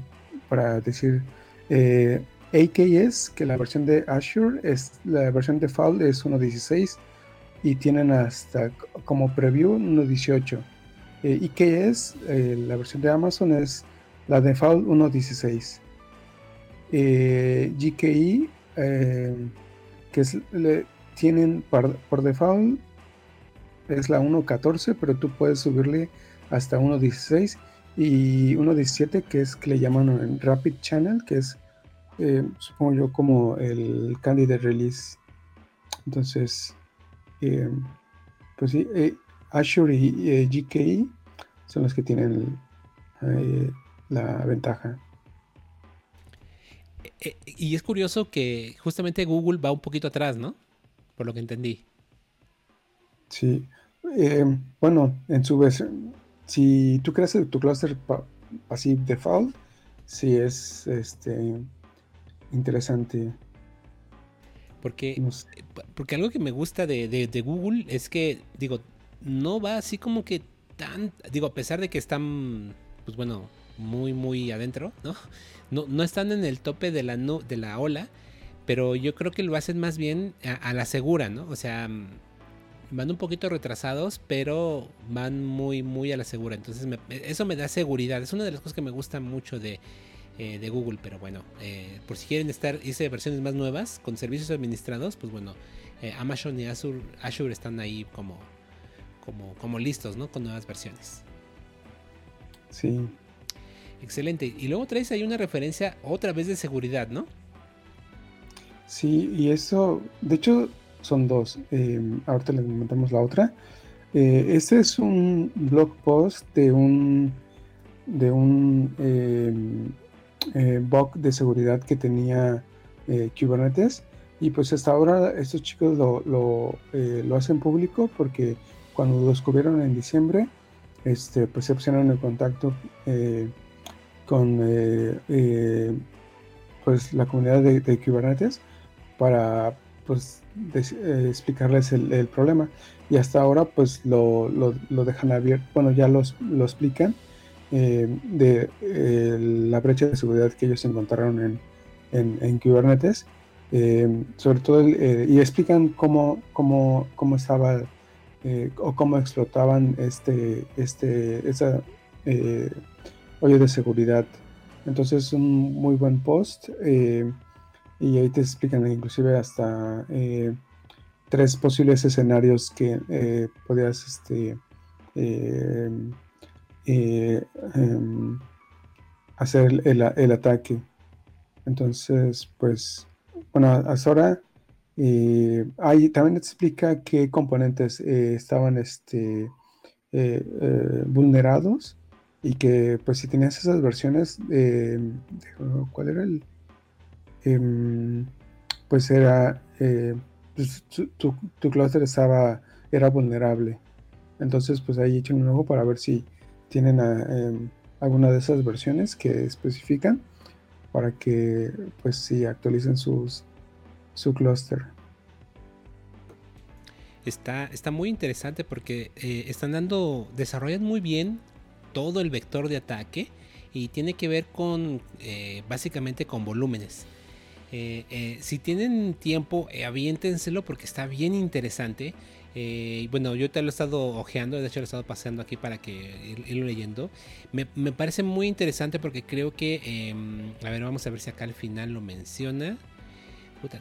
para decir eh, AKS, que la versión de Azure es la versión default es 1.16 y tienen hasta como preview 1.18. Eh, IKS, eh, la versión de Amazon es la default 1.16. Eh, que le, tienen por default es la 1.14, pero tú puedes subirle hasta 1.16 y 1.17 que es que le llaman Rapid Channel, que es eh, supongo yo como el candidate release. Entonces, eh, pues sí, eh, Azure y eh, GKE son los que tienen la ventaja. y es curioso que justamente Google va un poquito atrás, ¿no? Por lo que entendí. Sí. bueno, en su vez, si tú creas tu cluster así default, sí es este interesante. Porque, eh, porque algo que me gusta de, Google es que, digo, no va así como que tan, digo, a pesar de que están, pues bueno, muy, muy adentro, ¿no? No, no están en el tope de la, no, de la ola, pero yo creo que lo hacen más bien a, la segura, ¿no? O sea, mm, van un poquito retrasados, pero van muy, muy a la segura. Entonces, eso me da seguridad. Es una de las cosas que me gusta mucho de, eh, de Google. Pero bueno, eh, por si quieren estar hice versiones más nuevas con servicios administrados, pues bueno, eh, Amazon y Azure, Azure están ahí como, como, como listos, ¿no? Con nuevas versiones. Sí. Excelente. Y luego traes ahí una referencia otra vez de seguridad, ¿no? Sí, y eso, de hecho, son dos. ahorita les comentamos la otra. este es un blog post de un de un eh, bug de seguridad que tenía eh, Kubernetes. Y pues hasta ahora estos chicos lo, eh, lo, hacen público porque cuando lo descubrieron en diciembre, este, pues se pusieron en contacto con pues la comunidad de, Kubernetes para pues explicarles el, problema. Y hasta ahora pues lo, lo dejan abierto, bueno ya los, lo explican eh, de eh, la brecha de seguridad que ellos encontraron en, en, Kubernetes. Eh, sobre todo, y explican cómo, cómo, cómo estaba o cómo explotaban este, este, esa de seguridad. Entonces, es un muy buen post. y ahí te explican inclusive hasta tres posibles escenarios que podías este, eh, em, hacer el, ataque. Entonces, pues, bueno, hasta ahora eh, también explica qué componentes eh, estaban este, vulnerados y que pues si tenías esas versiones, ¿cuál era el? Em, pues era, pues, tu, tu, clúster estaba, era vulnerable. Entonces, pues ahí echen un ojo para ver si tienen em, alguna de esas versiones que especifican para que pues sí actualicen sus, su clúster. Está, está muy interesante porque eh, están dando, desarrollan muy bien todo el vector de ataque y tiene que ver con eh, básicamente con volúmenes. Eh, si tienen tiempo, aviéntenselo porque está bien interesante. Eh, bueno, yo te lo he estado ojeando, de hecho lo he estado paseando aquí para que irlo leyendo. Me, parece muy interesante porque creo que, em, a ver, vamos a ver si acá al final lo menciona.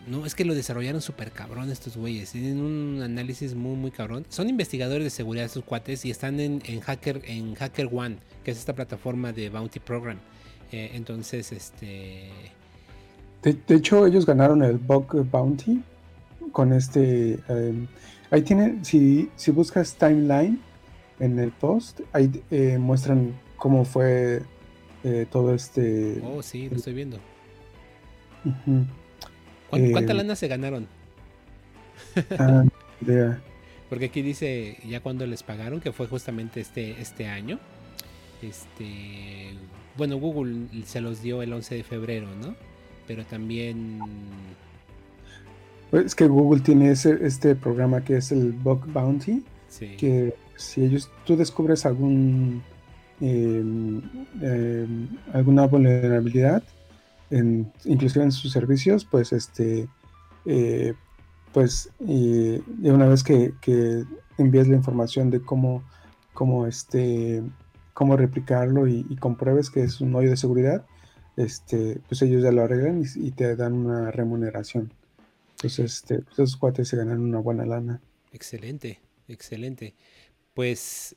no, es que lo desarrollaron súper cabrón estos güeyes. Tienen un análisis muy, muy cabrón. Son investigadores de seguridad estos cuates y están en, Hacker, en Hacker One, que es esta plataforma de Bounty Program. Eh, entonces, este... De, hecho, ellos ganaron el Bug Bounty con este... Em, Ahí tiene, si, si buscas timeline en el post, ahí eh, muestran cómo fue eh, todo este. Oh, sí, lo estoy viendo. ¿Cuánta eh, lana se ganaron? Ah, idea. Porque aquí dice ya cuando les pagaron, que fue justamente este, este año. Este. Bueno, Google se los dio el 11 de febrero, ¿no? Pero también es que Google tiene ese, este programa que es el Bug Bounty, que si ellos tú descubres algún em, em, alguna vulnerabilidad, en, inclusive en sus servicios, pues este eh, pues y, una vez que, que, envías la información de cómo, cómo este cómo replicarlo y, compruebes que es un hoyo de seguridad, este, pues ellos ya lo arreglan y te dan una remuneración. Entonces, este, pues, esos cuates se ganan una buena lana. Excelente, excelente. Pues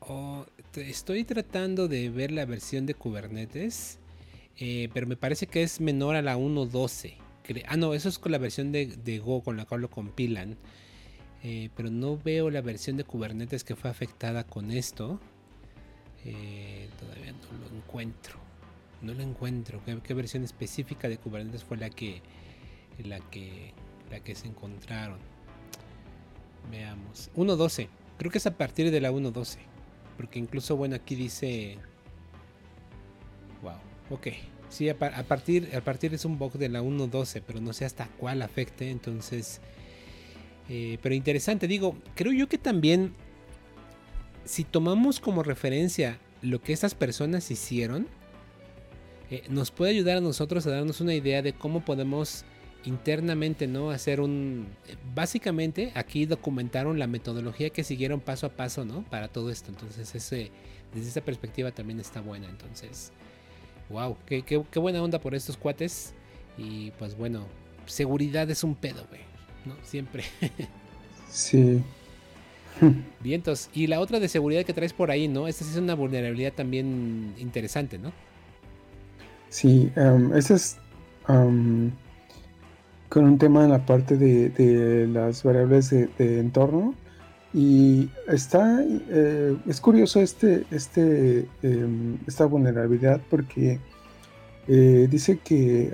oh, estoy tratando de ver la versión de Kubernetes, eh, pero me parece que es menor a la 1.12. Ah, no, eso es con la versión de, Go con la cual lo compilan. Eh, pero no veo la versión de Kubernetes que fue afectada con esto. Eh, todavía no lo encuentro. No lo encuentro. ¿Qué, versión específica de Kubernetes fue la que, la que, la que se encontraron? Veamos. 1.12. Creo que es a partir de la 1.12. Porque incluso, bueno, aquí dice... Wow. Ok. Sí, a, partir, a partir es un bug de la 1.12, pero no sé hasta cuál afecte. Entonces... Eh, pero interesante, digo, creo yo que también si tomamos como referencia lo que estas personas hicieron, eh, nos puede ayudar a nosotros a darnos una idea de cómo podemos internamente no hacer un básicamente aquí documentaron la metodología que siguieron paso a paso no para todo esto. Entonces ese desde esa perspectiva también está buena. Entonces wow qué, qué, qué buena onda por estos cuates. Y pues bueno seguridad es un pedo güey no siempre. Sí. Vientos. Y la otra de seguridad que traes por ahí no esta es una vulnerabilidad también interesante no sí um, esa es um, con un tema en la parte de, las variables de, entorno. Y está, eh, es curioso este, este, em, esta vulnerabilidad porque eh, dice que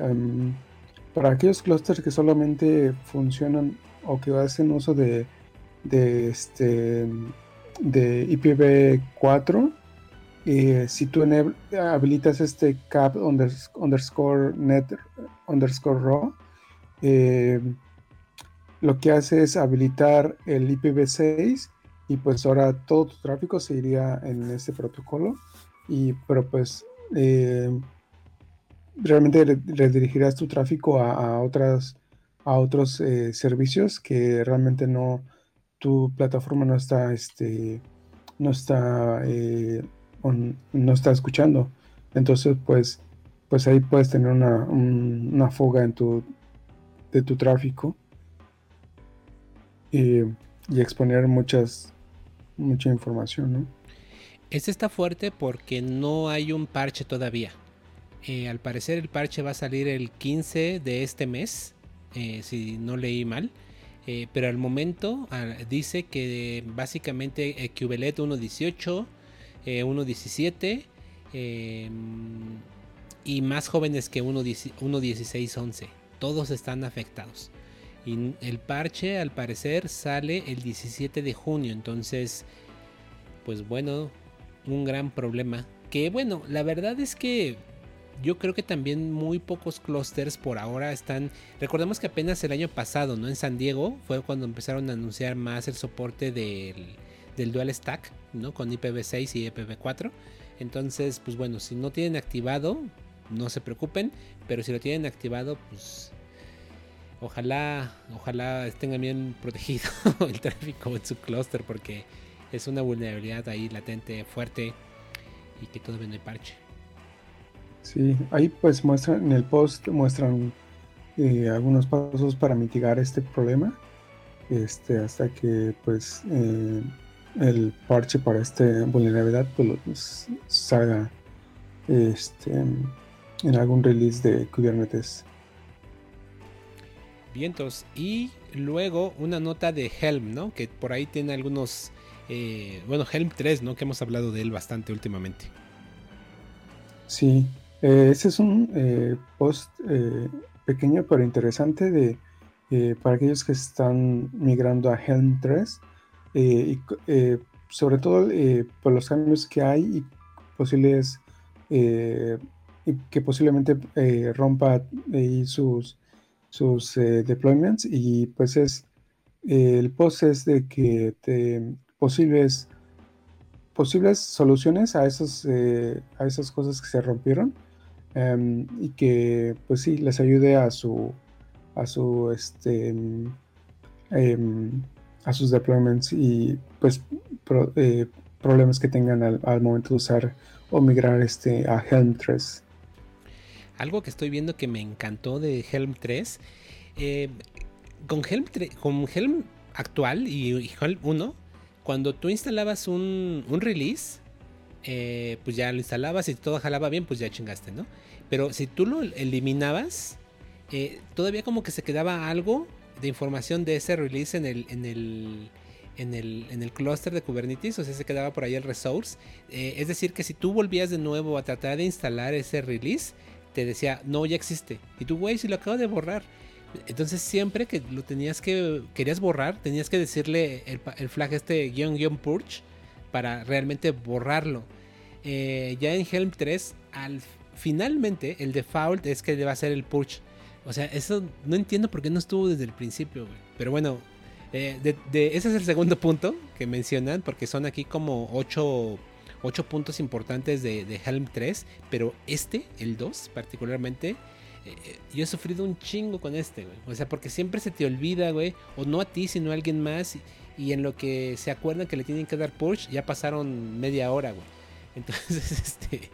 para aquellos clusters que solamente funcionan o que hacen uso de, de, este, de IPv4, eh, si tú habilitas este cap underscore net underscore raw, eh, lo que hace es habilitar el IPv6 y pues ahora todo tu tráfico se iría en este protocolo y pero pues eh, realmente redirigirás tu tráfico a, otras a otros eh, servicios que realmente no tu plataforma no está este no está no está escuchando. Entonces pues pues ahí puedes tener una, una fuga en tu de tu tráfico y, exponer muchas mucha información, ¿no? Este está fuerte porque no hay un parche todavía. Eh, al parecer el parche va a salir el 15 de este mes, eh, si no leí mal. Eh, pero al momento ah, dice que básicamente QBLET 1.18, 1.17 y más jóvenes que 1.16.11 todos están afectados. Y el parche al parecer sale el 17 de junio, entonces, pues bueno, un gran problema. Que bueno, la verdad es que yo creo que también muy pocos clusters por ahora están. Recordemos que apenas el año pasado, ¿no? En San Diego fue cuando empezaron a anunciar más el soporte del, del Dual Stack, ¿no? Con IPv6 y IPv4. Entonces, pues bueno, si no tienen activado, no se preocupen, pero si lo tienen activado, pues ojalá, ojalá tengan bien protegido el tráfico en su clúster porque es una vulnerabilidad ahí latente fuerte y que todavía no hay parche. Sí, ahí pues muestran en el post muestran eh, algunos pasos para mitigar este problema, este hasta que pues eh, el parche para esta vulnerabilidad pues, salga este en algún release de Kubernetes vientos. Y luego una nota de Helm, ¿no? Que por ahí tiene algunos. Eh, bueno, Helm 3, ¿no? Que hemos hablado de él bastante últimamente. Sí, eh, ese es un eh, post pequeño pero interesante de para aquellos que están migrando a Helm 3 y sobre todo por los cambios que hay y posibles y que posiblemente rompa sus sus eh, deployments y pues es el post es de que posibles posibles soluciones a esos eh, a esas cosas que se rompieron em, y que pues sí les ayude a su a su este em, a sus deployments y pues eh, problemas que tengan al, al, momento de usar o migrar este a Helm 3 algo que estoy viendo que me encantó de Helm 3. Eh, con, Helm con Helm actual y, Helm 1, cuando tú instalabas un, release, eh, pues ya lo instalabas y todo jalaba bien, pues ya chingaste, ¿no? Pero si tú lo eliminabas, eh, todavía como que se quedaba algo de información de ese release en el, en el, en el, en el clúster de Kubernetes, o sea, se quedaba por ahí el resource. Es decir, que si tú volvías de nuevo a tratar de instalar ese release, te decía, no, ya existe. Y tú, güey, si lo acabo de borrar. Entonces siempre que lo tenías que, querías borrar, tenías que decirle el, flag este guion guion purge para realmente borrarlo. Eh, ya en Helm 3, al, finalmente el default es que deba ser el purge. O sea, eso no entiendo por qué no estuvo desde el principio, Pero bueno, eh, ese es el segundo punto que mencionan, porque son aquí como 8, puntos importantes de, Helm 3, pero este, el 2 particularmente, eh, eh, yo he sufrido un chingo con este, güey. O sea, porque siempre se te olvida, güey, o no a ti, sino a alguien más, y, en lo que se acuerdan que le tienen que dar push, ya pasaron media hora, güey. Entonces, este,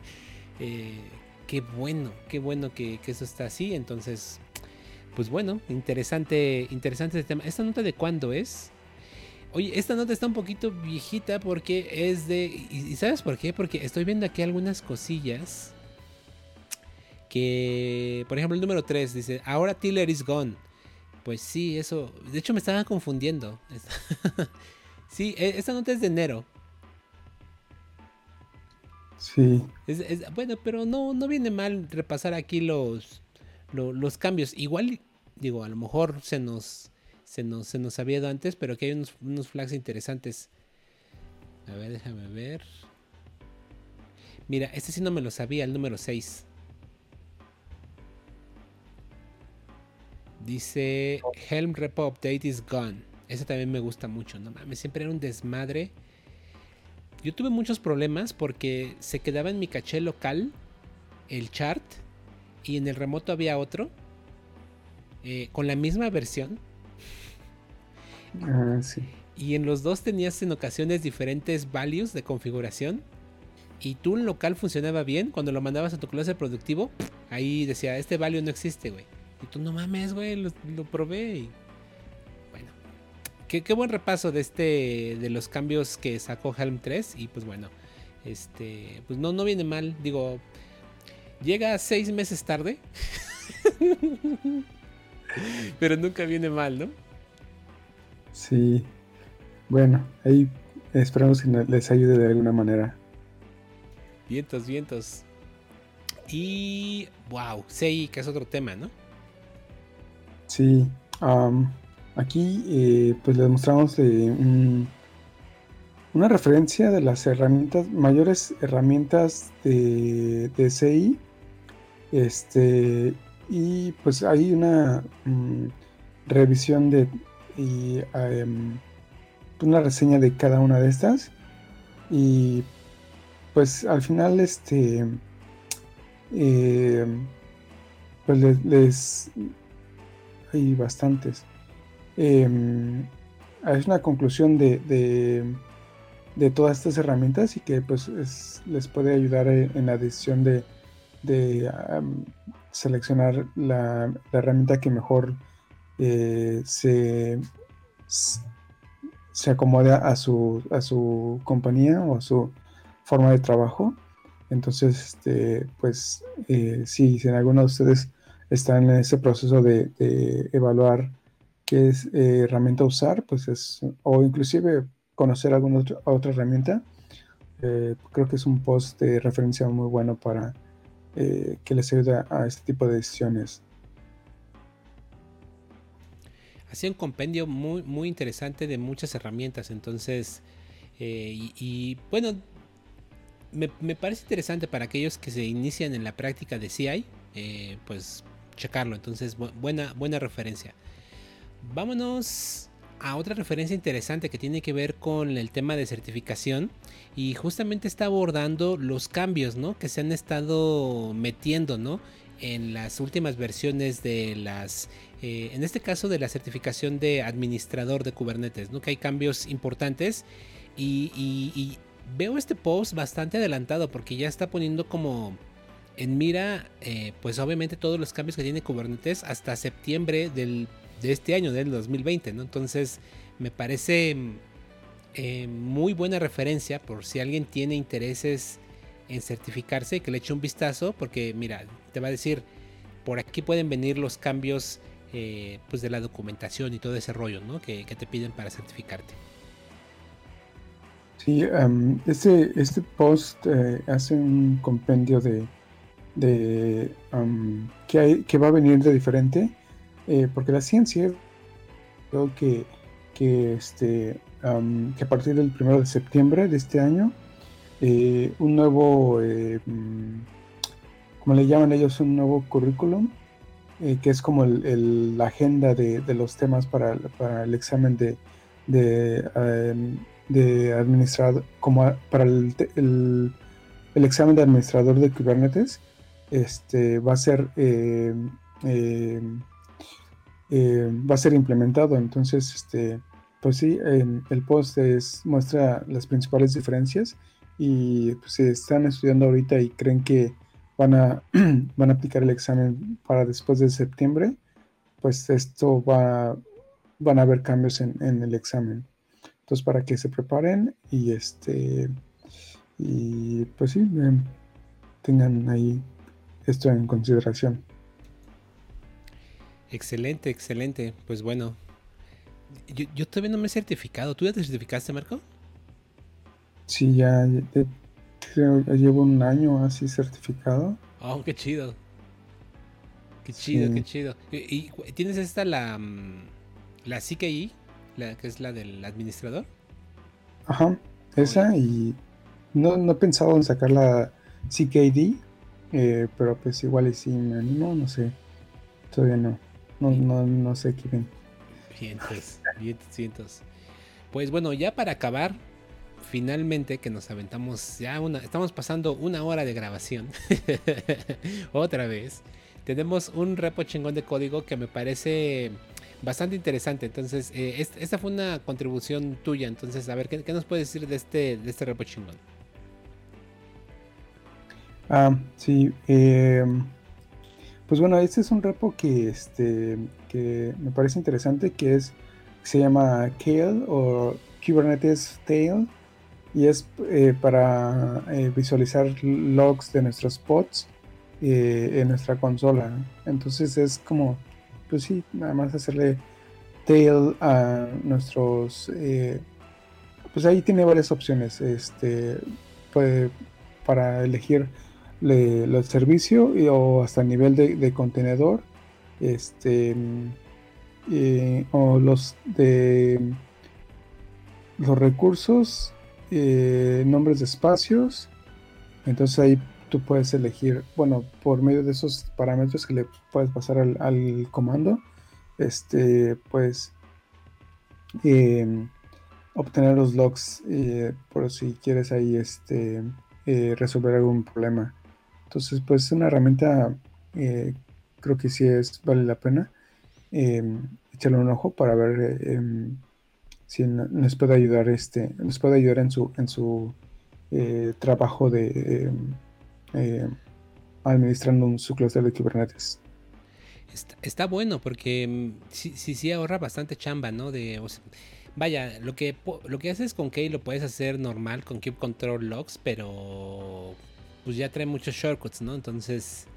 qué bueno, qué bueno que, que eso está así, entonces pues bueno, interesante, interesante este tema. ¿Esta nota de cuándo es? Oye, esta nota está un poquito viejita porque es de... ¿Y sabes por qué? Porque estoy viendo aquí algunas cosillas que... Por ejemplo, el número 3 dice, ahora Tiller is gone. Pues sí, eso... De hecho, me estaba confundiendo. sí, e, esta nota es de enero. Sí. bueno, pero no, no viene mal repasar aquí los, los cambios. Igual, digo, a lo mejor se nos, se nos, se nos había dado antes, pero aquí hay unos, unos flags interesantes. A ver, déjame ver. Mira, este sí no me lo sabía, el número 6. Dice Helm Repo Update is gone. Ese también me gusta mucho. No mames, siempre era un desmadre. Yo tuve muchos problemas porque se quedaba en mi caché local el chart y en el remoto había otro eh, con la misma versión. Ah, y en los dos tenías en ocasiones diferentes values de configuración. Y tú en local funcionaba bien. Cuando lo mandabas a tu clase productivo, ahí decía, este value no existe, güey. Y tú no mames, güey, lo, probé. Bueno, qué, qué, buen repaso de este, de los cambios que sacó Helm 3. Y pues bueno, este, pues no, no viene mal. Digo, Llega seis meses tarde. Pero nunca viene mal, ¿no? Sí. Bueno, ahí esperamos que les ayude de alguna manera. Vientos, vientos. Y. Wow, Sei, que es otro tema, ¿no? Sí. aquí, eh, pues les mostramos una referencia de las herramientas, mayores herramientas de, de CI este, y pues hay una mm, revisión de y em, una reseña de cada una de estas. Y pues al final este em, pues les, hay bastantes. Em, es una conclusión de, de, todas estas herramientas y que pues les puede ayudar eh, en la decisión de de seleccionar la, herramienta que mejor eh, se, se acomode a su, a su compañía o a su forma de trabajo. Entonces, este, pues, eh, si, alguno de ustedes están en ese proceso de, evaluar qué es, eh, herramienta usar, pues es, o inclusive conocer alguna otra, otra herramienta, creo que es un post de referencia muy bueno para, eh, que les ayuda a este tipo de decisiones. Hacía un compendio muy, muy interesante de muchas herramientas. Entonces, eh, y, bueno, me, parece interesante para aquellos que se inician en la práctica de CI, eh, pues checarlo. Entonces, buena, buena referencia. Vámonos a otra referencia interesante que tiene que ver con el tema de certificación y justamente está abordando los cambios ¿no? que se han estado metiendo ¿no? en las últimas versiones de las, eh, en este caso de la certificación de administrador de Kubernetes, ¿no? que hay cambios importantes y, veo este post bastante adelantado porque ya está poniendo como en mira, eh, pues obviamente todos los cambios que tiene Kubernetes hasta septiembre del de este año, del 2020, ¿no? Entonces me parece eh, muy buena referencia por si alguien tiene intereses en certificarse, que le eche un vistazo, porque mira, te va a decir, por aquí pueden venir los cambios eh, pues de la documentación y todo ese rollo, ¿no? Que, te piden para certificarte. Sí, este, este post eh, hace un compendio de, de que, hay, que va a venir de diferente, eh, porque la ciencia creo que, que, este, que a partir del 1 de septiembre de este año, un nuevo, mm, como le llaman ellos, un nuevo currículum eh, que es como la agenda de, los temas para, el examen de, de, em, administrador, como para el, examen de administrador de Kubernetes, este, va a ser em, em, va a ser implementado. Entonces, este, pues sí, el post muestra las principales diferencias y pues, si están estudiando ahorita y creen que van a, van a aplicar el examen para después de septiembre, pues esto va, van a haber cambios en, el examen. Entonces, para que se preparen y este, y pues sí, em, tengan ahí esto en consideración. Excelente, excelente. Pues bueno, yo, yo todavía no me he certificado. ¿Tú ya te certificaste, Marco? Sí, ya, llevo un año así certificado. Oh, qué chido. Qué chido, qué chido. ¿Y, tienes esta la, mm, la CKI, la, que es la del administrador? Ajá, esa y no, no he pensado en sacar la CKD, eh, pero pues igual y si me animo, no sé. Todavía no. No, no, no sé qué bien. Bien, pues, bien, Pues bueno, ya para acabar, finalmente que nos aventamos ya una, estamos pasando una hora de grabación. Otra vez. Tenemos un repo chingón de código que me parece bastante interesante. Entonces, eh, esta fue una contribución tuya. Entonces, a ver, ¿qué, nos puedes decir de este, de este repo chingón? Ah, sí. Em, pues bueno, este es un repo que, este, que me parece interesante, que es, se llama Kale o Kubernetes Tail y es eh, para eh, visualizar logs de nuestros pods eh, en nuestra consola. Entonces es como, pues sí, nada más hacerle tail a nuestros... pues ahí tiene varias opciones este, puede, para elegir el servicio y, o hasta el nivel de, de contenedor. Este, o los de los recursos eh, nombres de espacios. Entonces ahí tú puedes elegir, bueno, por medio de esos parámetros que le puedes pasar al, comando, este, pues em, obtener los logs eh, por si quieres ahí este, eh, resolver algún problema. Entonces, pues es una herramienta, creo que sí es, vale la pena em, echarle un ojo para ver em, si nos puede ayudar este nos puede ayudar en su en su eh, trabajo de em, eh, administrando un, su clúster de Kubernetes. Está, bueno porque mm, sí, sí, ahorra bastante chamba, ¿no? De, vaya, lo que, lo que haces con Key lo puedes hacer normal con Kube Control Logs, pero pues ya trae muchos shortcuts, ¿no? Entonces,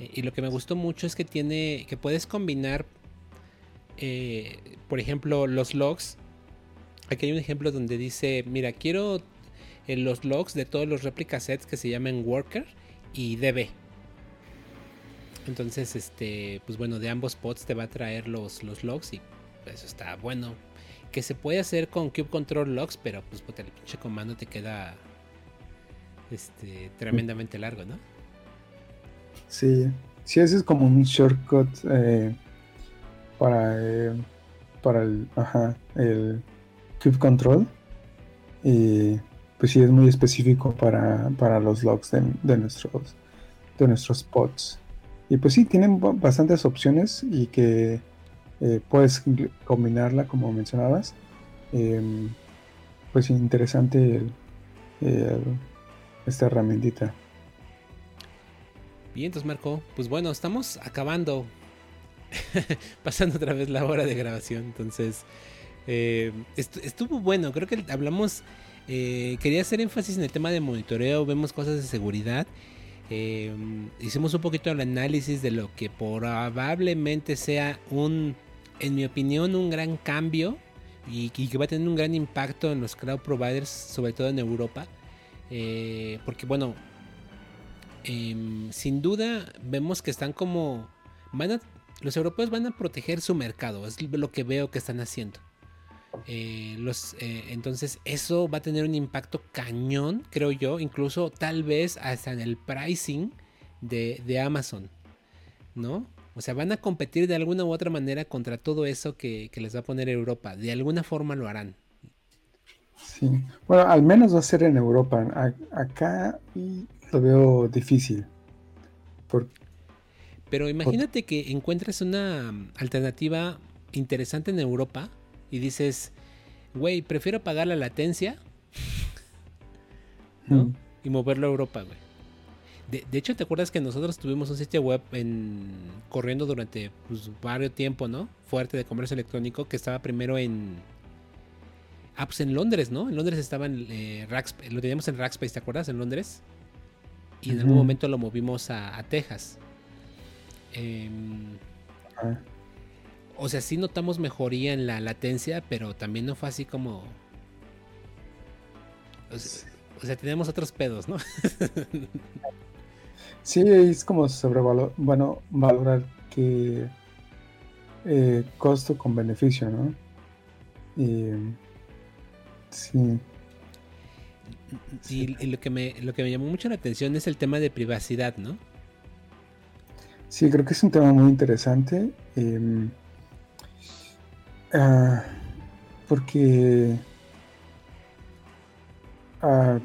eh, y lo que me gustó mucho es que tiene, que puedes combinar, por ejemplo, los logs Aquí hay un ejemplo donde dice, mira, quiero en los logs de todos los replica sets que se llamen worker y db. Entonces, este, pues bueno, de ambos pods te va a traer los, los logs y eso está bueno. Que se puede hacer con Cube Control Logs, pero pues el pinche comando te queda este, tremendamente largo, ¿no? Sí, sí, ese es como un shortcut eh, para, eh, para el, ajá, el Cube Control. Y pues sí, es muy específico para, los logs de, nuestros, de nuestros pods. Y pues sí, tienen bastantes opciones y que eh, puedes combinarla como mencionabas. Em, pues interesante esta herramientita. Bien, entonces Marco, pues bueno, estamos acabando, pasando otra vez la hora de grabación, entonces eh, estuvo bueno, creo que hablamos, eh, quería hacer énfasis en el tema de monitoreo, vemos cosas de seguridad, Em, hicimos un poquito el análisis de lo que probablemente sea un, en mi opinión, un gran cambio y, que va a tener un gran impacto en los cloud providers, sobre todo en Europa. Eh, porque bueno, em, sin duda vemos que están como... Van los europeos van a proteger su mercado, es lo que veo que están haciendo. Eh, los, eh, entonces eso va a tener un impacto cañón, creo yo, incluso tal vez hasta en el pricing de, Amazon, ¿no? O sea, van a competir de alguna u otra manera contra todo eso que, les va a poner Europa. De alguna forma lo harán. Sí, bueno, al menos va a ser en Europa. acá lo veo difícil. Pero imagínate que encuentres una alternativa interesante en Europa y dices, güey, prefiero pagar la latencia ¿no? y moverlo a Europa, güey. De, hecho, ¿te acuerdas que nosotros tuvimos un sitio web en, corriendo durante pues, varios tiempo, ¿no? Fuerte de comercio electrónico que estaba primero en... Ah, pues en Londres, ¿no? En Londres estaba en eh, lo teníamos en Rackspace, ¿te acuerdas? En Londres. Y en algún momento lo movimos a, Texas. Ah. O sea, sí notamos mejoría en la latencia, pero también no fue así como. O sea, tenemos otros pedos, ¿no? sí, es como sobrevalor, bueno, valorar que eh, costo con beneficio, ¿no? Y, sí. Y, lo que me lo que me llamó mucho la atención es el tema de privacidad, ¿no? Sí, creo que es un tema muy interesante. Eh, Ah, porque, ah,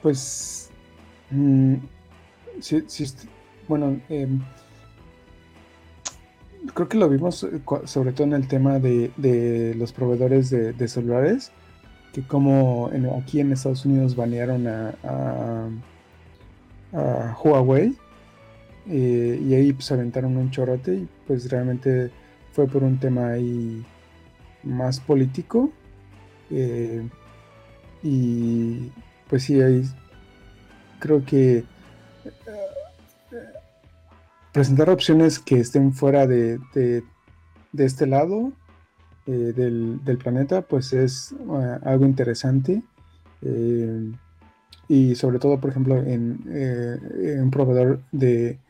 pues, mm, bueno, em, creo que lo vimos eh, sobre todo en el tema de, los proveedores de, celulares, que como aquí en Estados Unidos banearon a, a, Huawei eh, y ahí pues aventaron un chorote y pues realmente fue por un tema ahí más político. Eh, y pues sí, ahí creo que eh, presentar opciones que estén fuera de, este lado eh, del, planeta, pues es algo interesante. y sobre todo, por ejemplo, en, un proveedor de,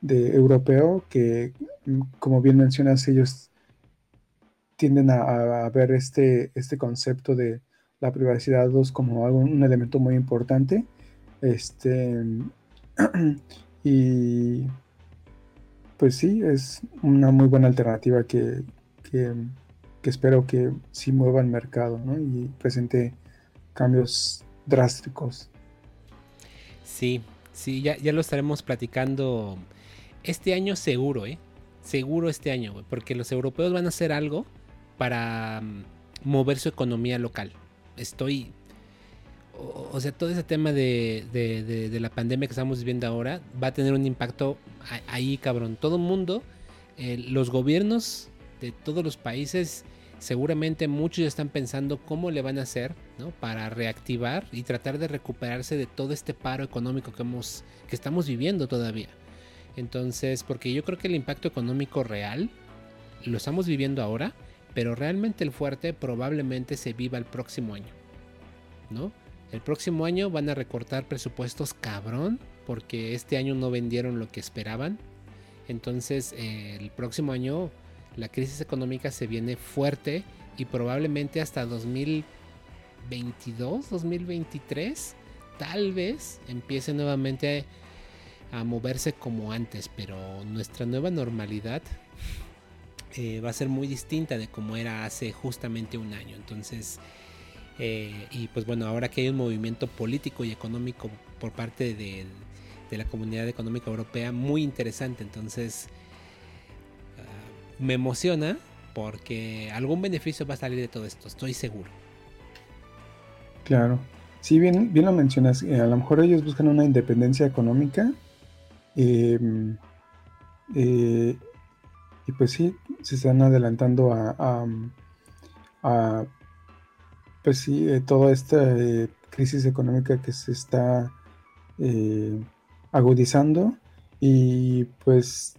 de europeo que como bien mencionas, ellos tienden a, ver este, este concepto de la privacidad como algo, un elemento muy importante. Este, y pues sí, es una muy buena alternativa que, espero que sí mueva el mercado y presente cambios drásticos. Sí, sí, ya, ya lo estaremos platicando este año seguro, ¿eh? seguro este año, porque los europeos van a hacer algo para mm, mover su economía local. Estoy. O, sea, todo ese tema de, la pandemia que estamos viviendo ahora va a tener un impacto ahí, cabrón. Todo el mundo, eh, los gobiernos de todos los países, seguramente muchos están pensando cómo le van a hacer para reactivar y tratar de recuperarse de todo este paro económico que, hemos, que estamos viviendo todavía. Entonces, porque yo creo que el impacto económico real lo estamos viviendo ahora, pero realmente el fuerte probablemente se viva el próximo año. ¿No? El próximo año van a recortar presupuestos cabrón, porque este año no vendieron lo que esperaban. Entonces, eh, el próximo año la crisis económica se viene fuerte y probablemente hasta 2022, 2023, tal vez empiece nuevamente a moverse como antes, pero nuestra nueva normalidad eh, va a ser muy distinta de como era hace justamente un año. Entonces, eh, y pues bueno, ahora que hay un movimiento político y económico por parte de, la comunidad económica europea muy interesante, entonces ah, me emociona porque algún beneficio va a salir de todo esto, estoy seguro. Claro. Sí, bien, bien lo mencionas. Eh, a lo mejor ellos buscan una independencia económica Em, eh, y pues sí, se están adelantando a, pues sí, eh, toda esta eh, crisis económica que se está agudizando y pues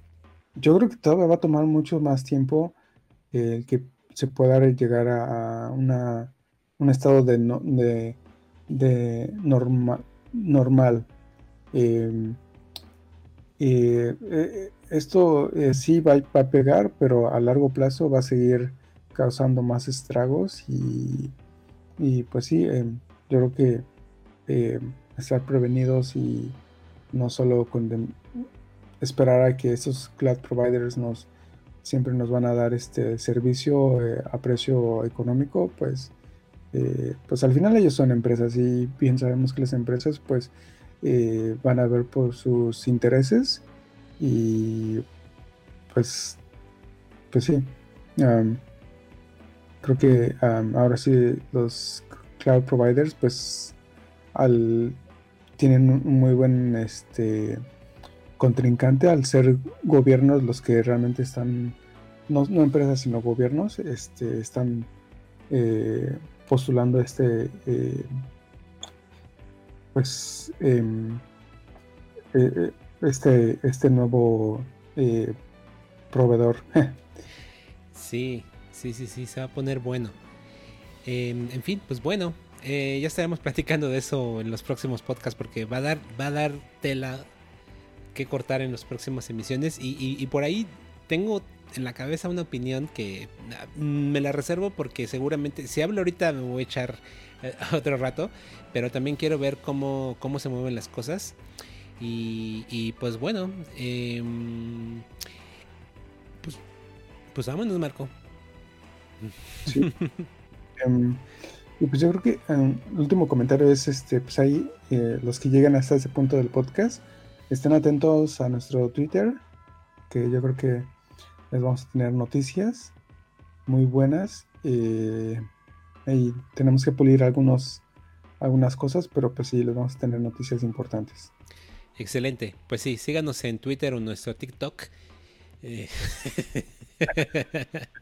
yo creo que todavía va a tomar mucho más tiempo el que se pueda llegar a, una, un estado de, de, de normal. Em, eh, esto eh, sí va, a pegar, pero a largo plazo va a seguir causando más estragos y, y pues sí, em, yo creo que estar prevenidos y no solo esperar a que esos cloud providers siempre nos van a dar este servicio eh, a precio económico, pues, eh, pues al final ellos son empresas y bien sabemos que las empresas pues eh, van a ver por sus intereses y pues, pues sí, creo que ahora sí los cloud providers pues al, tienen un muy buen este contrincante al ser gobiernos los que realmente están, no, empresas sino gobiernos, este, están eh, postulando este, eh, pues, em, eh, este, este nuevo proveedor. sí, sí, sí, sí, se va a poner bueno. Em, en fin, pues bueno, ya estaremos platicando de eso en los próximos podcasts porque va a dar, va a dar tela que cortar en las próximas emisiones. Y, por ahí tengo en la cabeza una opinión que mm, me la reservo porque seguramente si hablo ahorita me voy a echar eh, otro rato, pero también quiero ver cómo, cómo se mueven las cosas. Y, pues bueno, em, pues, pues vámonos Marco. Em, y pues yo creo que em, el último comentario es este, pues ahí eh, los que llegan hasta ese punto del podcast, Estén atentos a nuestro Twitter, que yo creo que les vamos a tener noticias muy buenas. y tenemos que pulir algunos, algunas cosas, pero pues sí, les vamos a tener noticias importantes. Excelente. Pues sí, síganos en Twitter o en nuestro TikTok. Eh,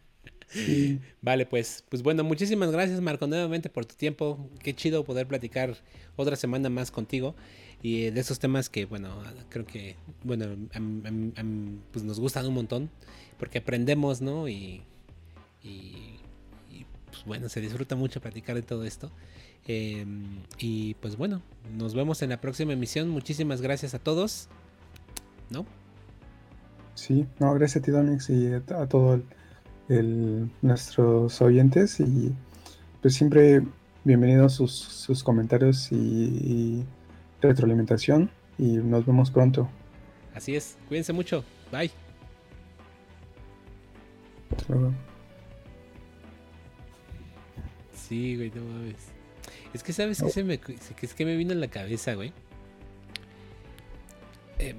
vale, pues, pues bueno, muchísimas gracias Marco nuevamente por tu tiempo. Qué chido poder platicar otra semana más contigo y de esos temas que, bueno, creo que, bueno, pues nos gustan un montón porque aprendemos, ¿no? Y, y, pues bueno, se disfruta mucho platicar de todo esto. Em, y pues bueno, nos vemos en la próxima emisión. Muchísimas gracias a todos, ¿no? Sí, no, gracias a ti, Donix, y a, todos nuestros oyentes. Y pues siempre bienvenidos sus, sus comentarios y retroalimentación y nos vemos pronto. Así es, cuídense mucho, bye. Sí, güey, no mames. Es que sabes que se me, es que me vino en la cabeza, güey. Eh,